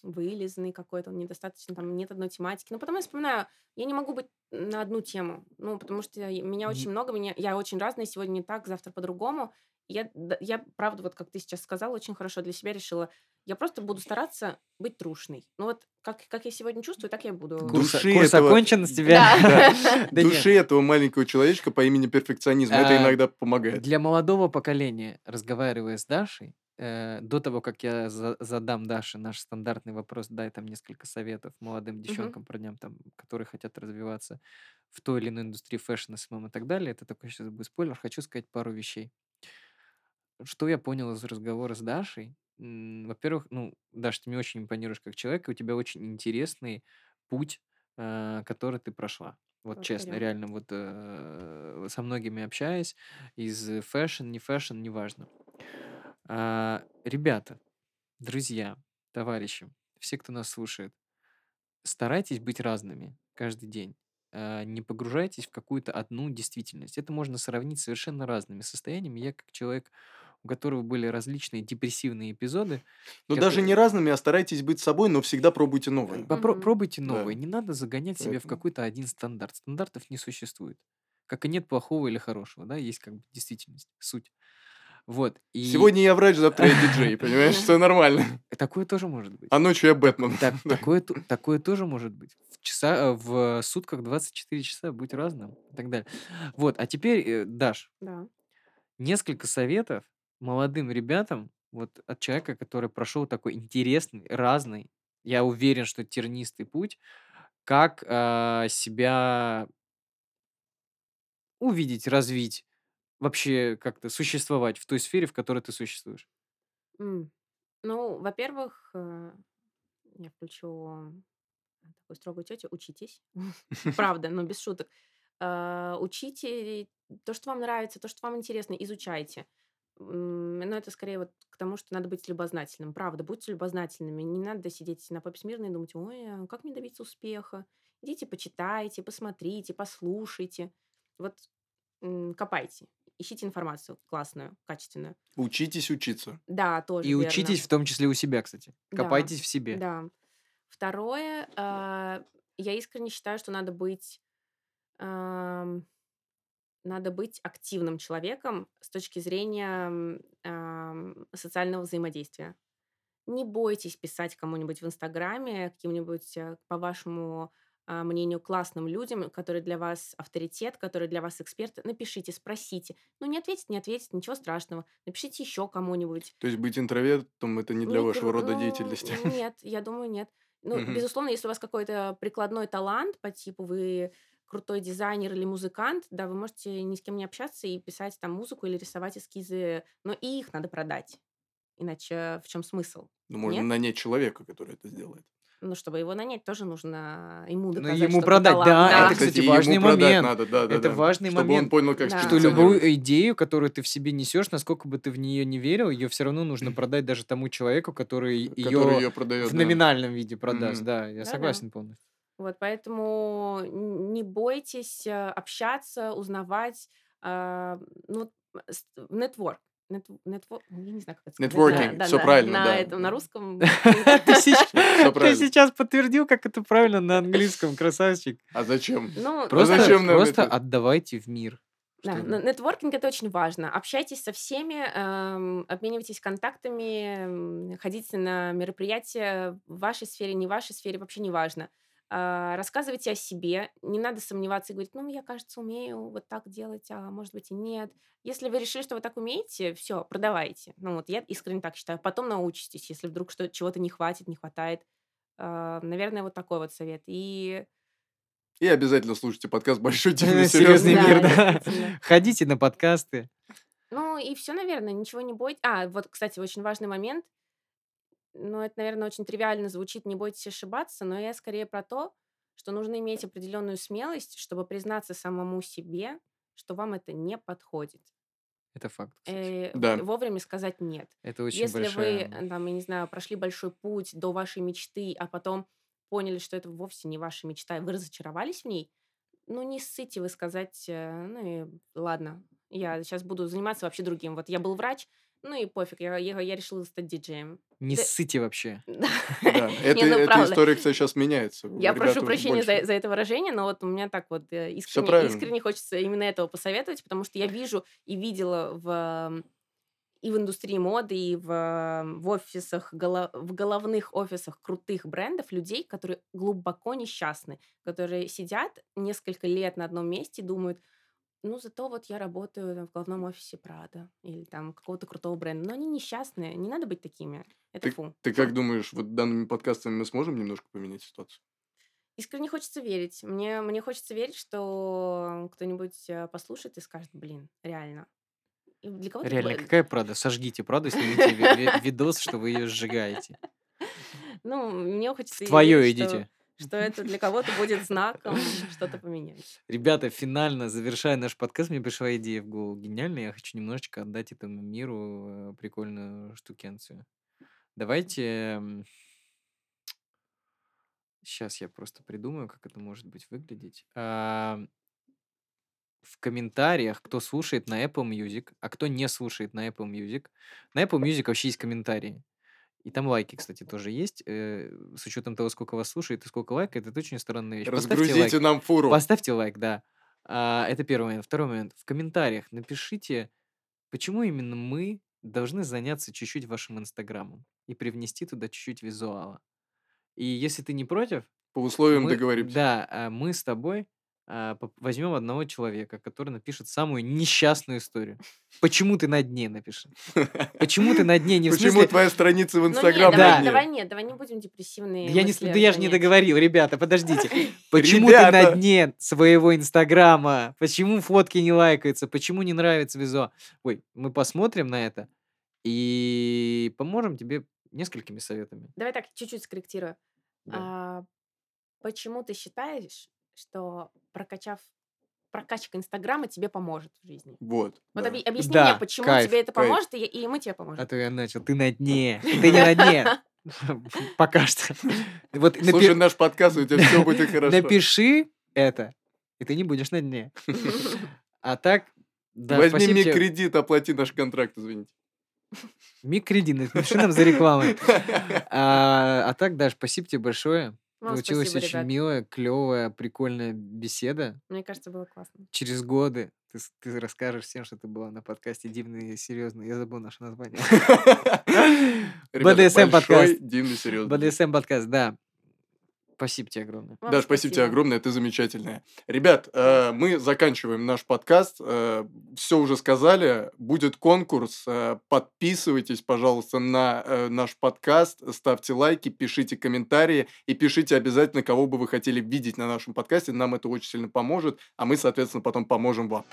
S3: вылизанный какой-то, он недостаточно, там, нет одной тематики. Ну, потом я вспоминаю, я не могу быть на одну тему, ну, потому что меня очень много, меня, я очень разная, сегодня не так, завтра по-другому. Я, я, правда, вот как ты сейчас сказала, очень хорошо для себя решила. Я просто буду стараться быть трушной. Ну вот, как, как я сегодня чувствую, так я буду.
S1: Души
S2: курс
S1: этого-
S2: окончен с тебя.
S3: Да.
S1: Да, души этого маленького человечка по имени перфекционизм. Это
S2: А,
S1: иногда помогает.
S2: Для молодого поколения, разговаривая с Дашей, э, до того, как я за- задам Даше наш стандартный вопрос, дай там несколько советов молодым девчонкам, парням, там, которые хотят развиваться в той или иной индустрии fashion, SMM и так далее, это такой сейчас будет спойлер, хочу сказать пару вещей. Что я понял из разговора с Дашей, во-первых, ну, Даш, ты мне очень импонируешь как человек, и у тебя очень интересный путь, э, который ты прошла. Вот честно, реально, вот э, со многими общаясь, из fashion, не fashion, неважно. А, ребята, друзья, товарищи, все, кто нас слушает, старайтесь быть разными каждый день. А, Не погружайтесь в какую-то одну действительность. Это можно сравнить с совершенно разными состояниями. Я как человек, у которого были различные депрессивные эпизоды,
S1: Но даже не
S2: которые...
S1: разными, а старайтесь быть собой, но всегда пробуйте новое.
S2: Попро- пробуйте
S1: Да,
S2: новые. Не надо загонять себя в
S1: поэтому...
S2: какой-то один стандарт. Стандартов не существует. Как и нет плохого или хорошего, да, есть как бы действительность, суть. Вот, и
S1: Сегодня я врач, завтра я диджей, понимаешь? Все нормально.
S2: такое тоже может быть.
S1: А ночью я Бэтмен.
S2: так, такое, такое тоже может быть. В, часа, э, в сутках 24 часа быть разным и так далее. Вот, а теперь, э, Даш,
S3: Да.
S2: несколько советов молодым ребятам, вот от человека, который прошел такой интересный, разный, я уверен, что тернистый путь, как а, себя увидеть, развить, вообще как-то существовать в той сфере, в которой ты существуешь.
S3: М. Ну, во-первых, э, я включу такую строгую тетю. Учитесь. Правда, но без шуток. А, Учите то, что вам нравится, то, что вам интересно, изучайте. Но это скорее вот к тому, что надо быть любознательным. Правда, будьте любознательными. Не надо сидеть на попе смирно и думать, ой, а как мне добиться успеха? Идите, почитайте, посмотрите, послушайте. Вот копайте, ищите информацию классную, качественную.
S1: Учитесь учиться.
S3: Да, тоже
S2: И
S3: верно.
S2: учитесь в том числе у себя, кстати.
S3: Да,
S2: Копайтесь в себе.
S3: да. Второе, а, я искренне считаю, что надо быть, ам, надо быть активным человеком с точки зрения ам, социального взаимодействия. Не бойтесь писать кому-нибудь в Инстаграме, каким-нибудь, э, по вашему мнению, классным людям, которые для вас авторитет, которые для вас эксперты. Напишите, спросите. Ну, не ответит, не ответит, ничего страшного. Напишите еще кому-нибудь.
S1: То есть быть интровертом это не для
S3: Не
S1: вашего
S3: гр-
S1: рода
S3: ну,
S1: деятельности.
S3: нет, я думаю, нет. Ну,
S1: Мгм.
S3: безусловно, если у вас какой-то прикладной талант по типу вы крутой дизайнер или музыкант, да, вы можете ни с кем не общаться и писать там музыку или рисовать эскизы, но и их надо продать. Иначе в чем смысл?
S1: Ну, можно
S3: Нет?
S1: нанять человека, который это сделает.
S3: Ну, чтобы его нанять, тоже нужно ему
S2: Ну,
S3: доказать,
S2: ему
S3: что
S2: продать,
S3: талант.
S2: да,
S3: Да,
S2: это, кстати,
S1: ему
S2: важный момент.
S1: надо, да, да,
S2: Это
S1: да.
S2: важный
S1: Чтобы он
S2: момент.
S1: понял, как
S3: Да.
S2: Что любую идею, которую ты в себе несешь, насколько бы ты в нее не верил, ее все равно нужно продать даже тому человеку, который
S1: Который
S2: ее
S1: ее продает,
S2: в
S1: да.
S2: номинальном виде продаст.
S1: Мгм.
S2: Да, я
S3: Да-да.
S2: согласен полностью.
S3: Вот, поэтому не бойтесь э, общаться, узнавать. а, Ну, нетворк. Нет, нетвор- я не знаю, как это сказать.
S1: Нетворкинг,
S3: На- да,
S1: всё
S3: на-
S1: правильно,
S3: На,
S1: да.
S3: этом, на русском.
S2: Ты сейчас- подтвердил, как это правильно на английском, красавчик.
S1: А зачем?
S3: Ну,
S2: Просто,
S1: зачем нам
S2: просто отдавайте в мир.
S3: Да, нетворкинг это очень важно. Общайтесь со всеми, эм, обменивайтесь контактами, ходите на мероприятия в вашей сфере, не в вашей сфере, вообще не важно. А, рассказывайте о себе, не надо сомневаться и говорить, ну, я, кажется, умею вот так делать, а может быть и нет. Если вы решили, что вы так умеете, все, продавайте. Ну, вот я искренне так считаю. Потом научитесь, если вдруг что, чего-то не хватит, не хватает. А, наверное, вот такой вот совет. И
S1: И обязательно слушайте подкаст «Большой
S2: Серьезный
S1: дивный серьезный
S3: Да,
S2: мир,
S1: мир».
S2: да. Ходите на подкасты.
S3: Ну и все, наверное, ничего не бойтесь. А, вот, кстати, очень важный момент. Ну, это, наверное, очень тривиально звучит, не бойтесь ошибаться, но я скорее про то, что нужно иметь определенную смелость, чтобы признаться самому себе, что вам это не подходит.
S2: Это факт.
S3: Э,
S1: Да.
S3: вовремя сказать нет.
S2: Это очень
S3: Если вы,
S2: большая...
S3: э, там, я не знаю, прошли большой путь до вашей мечты, а потом поняли, что это вовсе не ваша мечта, и вы разочаровались в ней, ну, не ссыте вы сказать, э, ну и ладно, я сейчас буду заниматься вообще другим. Вот я был врач, ну и пофиг, я, я, я решила стать диджеем.
S2: Не
S3: Да.
S2: ссыте вообще.
S3: Да. Ну,
S1: эта история, кстати, сейчас меняется.
S3: Я прошу прощения за, это выражение, но вот у меня так вот э, искренне, хочется именно этого посоветовать, потому что я вижу и видела в, и в индустрии моды, и в, в офисах, в головных офисах крутых брендов людей, которые глубоко несчастны, которые сидят несколько лет на одном месте и думают, ну, зато вот я работаю там, в главном офисе Прада или там какого-то крутого бренда. Но они несчастные, не надо быть такими. Это фу.
S1: Ты как думаешь, вот данными подкастами мы сможем немножко поменять ситуацию?
S3: Искренне хочется верить. Мне, мне хочется верить, что кто-нибудь э, послушает и скажет, блин, реально. И для это
S2: Реально,
S3: б-
S2: какая правда? Сожгите правду, снимите ви- ви- видос, что вы ее сжигаете.
S3: Ну, мне хочется
S2: твое идите.
S3: Что это для кого-то будет знаком что-то поменять.
S2: Ребята, финально, завершая наш подкаст, мне пришла идея в голову гениальная. Я хочу немножечко отдать этому миру э, прикольную штукенцию. Давайте... Сейчас я просто придумаю, как это может быть выглядеть. А, В комментариях, кто слушает на Apple Music, а кто не слушает на Apple Music. На Apple Music вообще есть комментарии. И там лайки, кстати, тоже есть. э, С учетом того, сколько вас слушает и сколько лайков, это очень странная вещь. Поставьте лайк.
S1: Разгрузите нам фуру.
S2: Поставьте лайк, да. А, это первый момент. Второй момент. В комментариях напишите, почему именно мы должны заняться чуть-чуть вашим инстаграмом и привнести туда чуть-чуть визуала. И если ты не против,
S1: По условиям
S2: мы,
S1: договоримся.
S2: да, а, мы с тобой а, поп- возьмем одного человека, который напишет самую несчастную историю. Почему ты на дне напиши? Почему ты на дне? Не в
S1: Почему
S2: смысле...
S1: твоя страница в
S3: Ну, нет,
S1: Инстаграм
S3: давай,
S2: Да.
S1: на дне?
S3: давай нет, давай не будем депрессивные
S2: Я, не,
S3: мысли
S2: да я же не
S3: разгонять.
S2: договорил, ребята, подождите. Почему ты на
S1: Ребята.
S2: дне своего инстаграма? Почему фотки не лайкаются? Почему не нравится визуал? Ой, мы посмотрим на это и поможем тебе несколькими советами.
S3: Давай так, чуть-чуть скорректирую.
S2: Да.
S3: А, почему ты считаешь, что прокачав прокачка Инстаграма тебе поможет в жизни?
S1: Вот.
S3: Вот
S1: да.
S3: объ- объясни
S2: Да,
S3: мне, почему
S2: кайф,
S3: тебе это
S1: кайф.
S3: поможет, и, и мы тебе поможем.
S2: А то я начал. Ты на дне. Ты не на дне. Пока что. Вот напи-
S1: Слушай наш подкаст, у тебя все будет хорошо.
S2: напиши это, и ты не будешь на дне. А так, да,
S1: Возьми мне
S2: тебе.
S1: кредит, оплати наш контракт, извините.
S2: Микрокредит, напиши нам за рекламой. А, а так, Даш, спасибо тебе большое.
S3: Вам
S2: Получилась
S3: спасибо,
S2: очень
S3: ребят.
S2: милая, клевая, прикольная беседа.
S3: Мне кажется, было классно.
S2: Через годы ты, ты расскажешь всем, что ты была на подкасте «Дивный и серьезный». Я забыл наше название.
S1: Большой,
S2: подкаст.
S1: дивный, серьезный.
S2: BDSM подкаст, да. Спасибо тебе огромное.
S3: Вам
S1: Да, спасибо тебе огромное, ты замечательная. Ребят, э, мы заканчиваем наш подкаст. все уже сказали. Будет конкурс. э, подписывайтесь, пожалуйста, на э, наш подкаст. Ставьте лайки, пишите комментарии. И пишите обязательно, кого бы вы хотели видеть на нашем подкасте. Нам это очень сильно поможет. А мы, соответственно, потом поможем вам.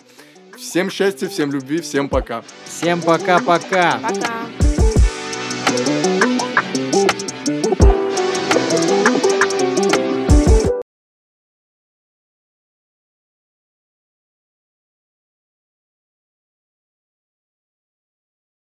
S1: Всем счастья, всем любви, всем пока.
S2: Всем пока-пока.
S3: Пока.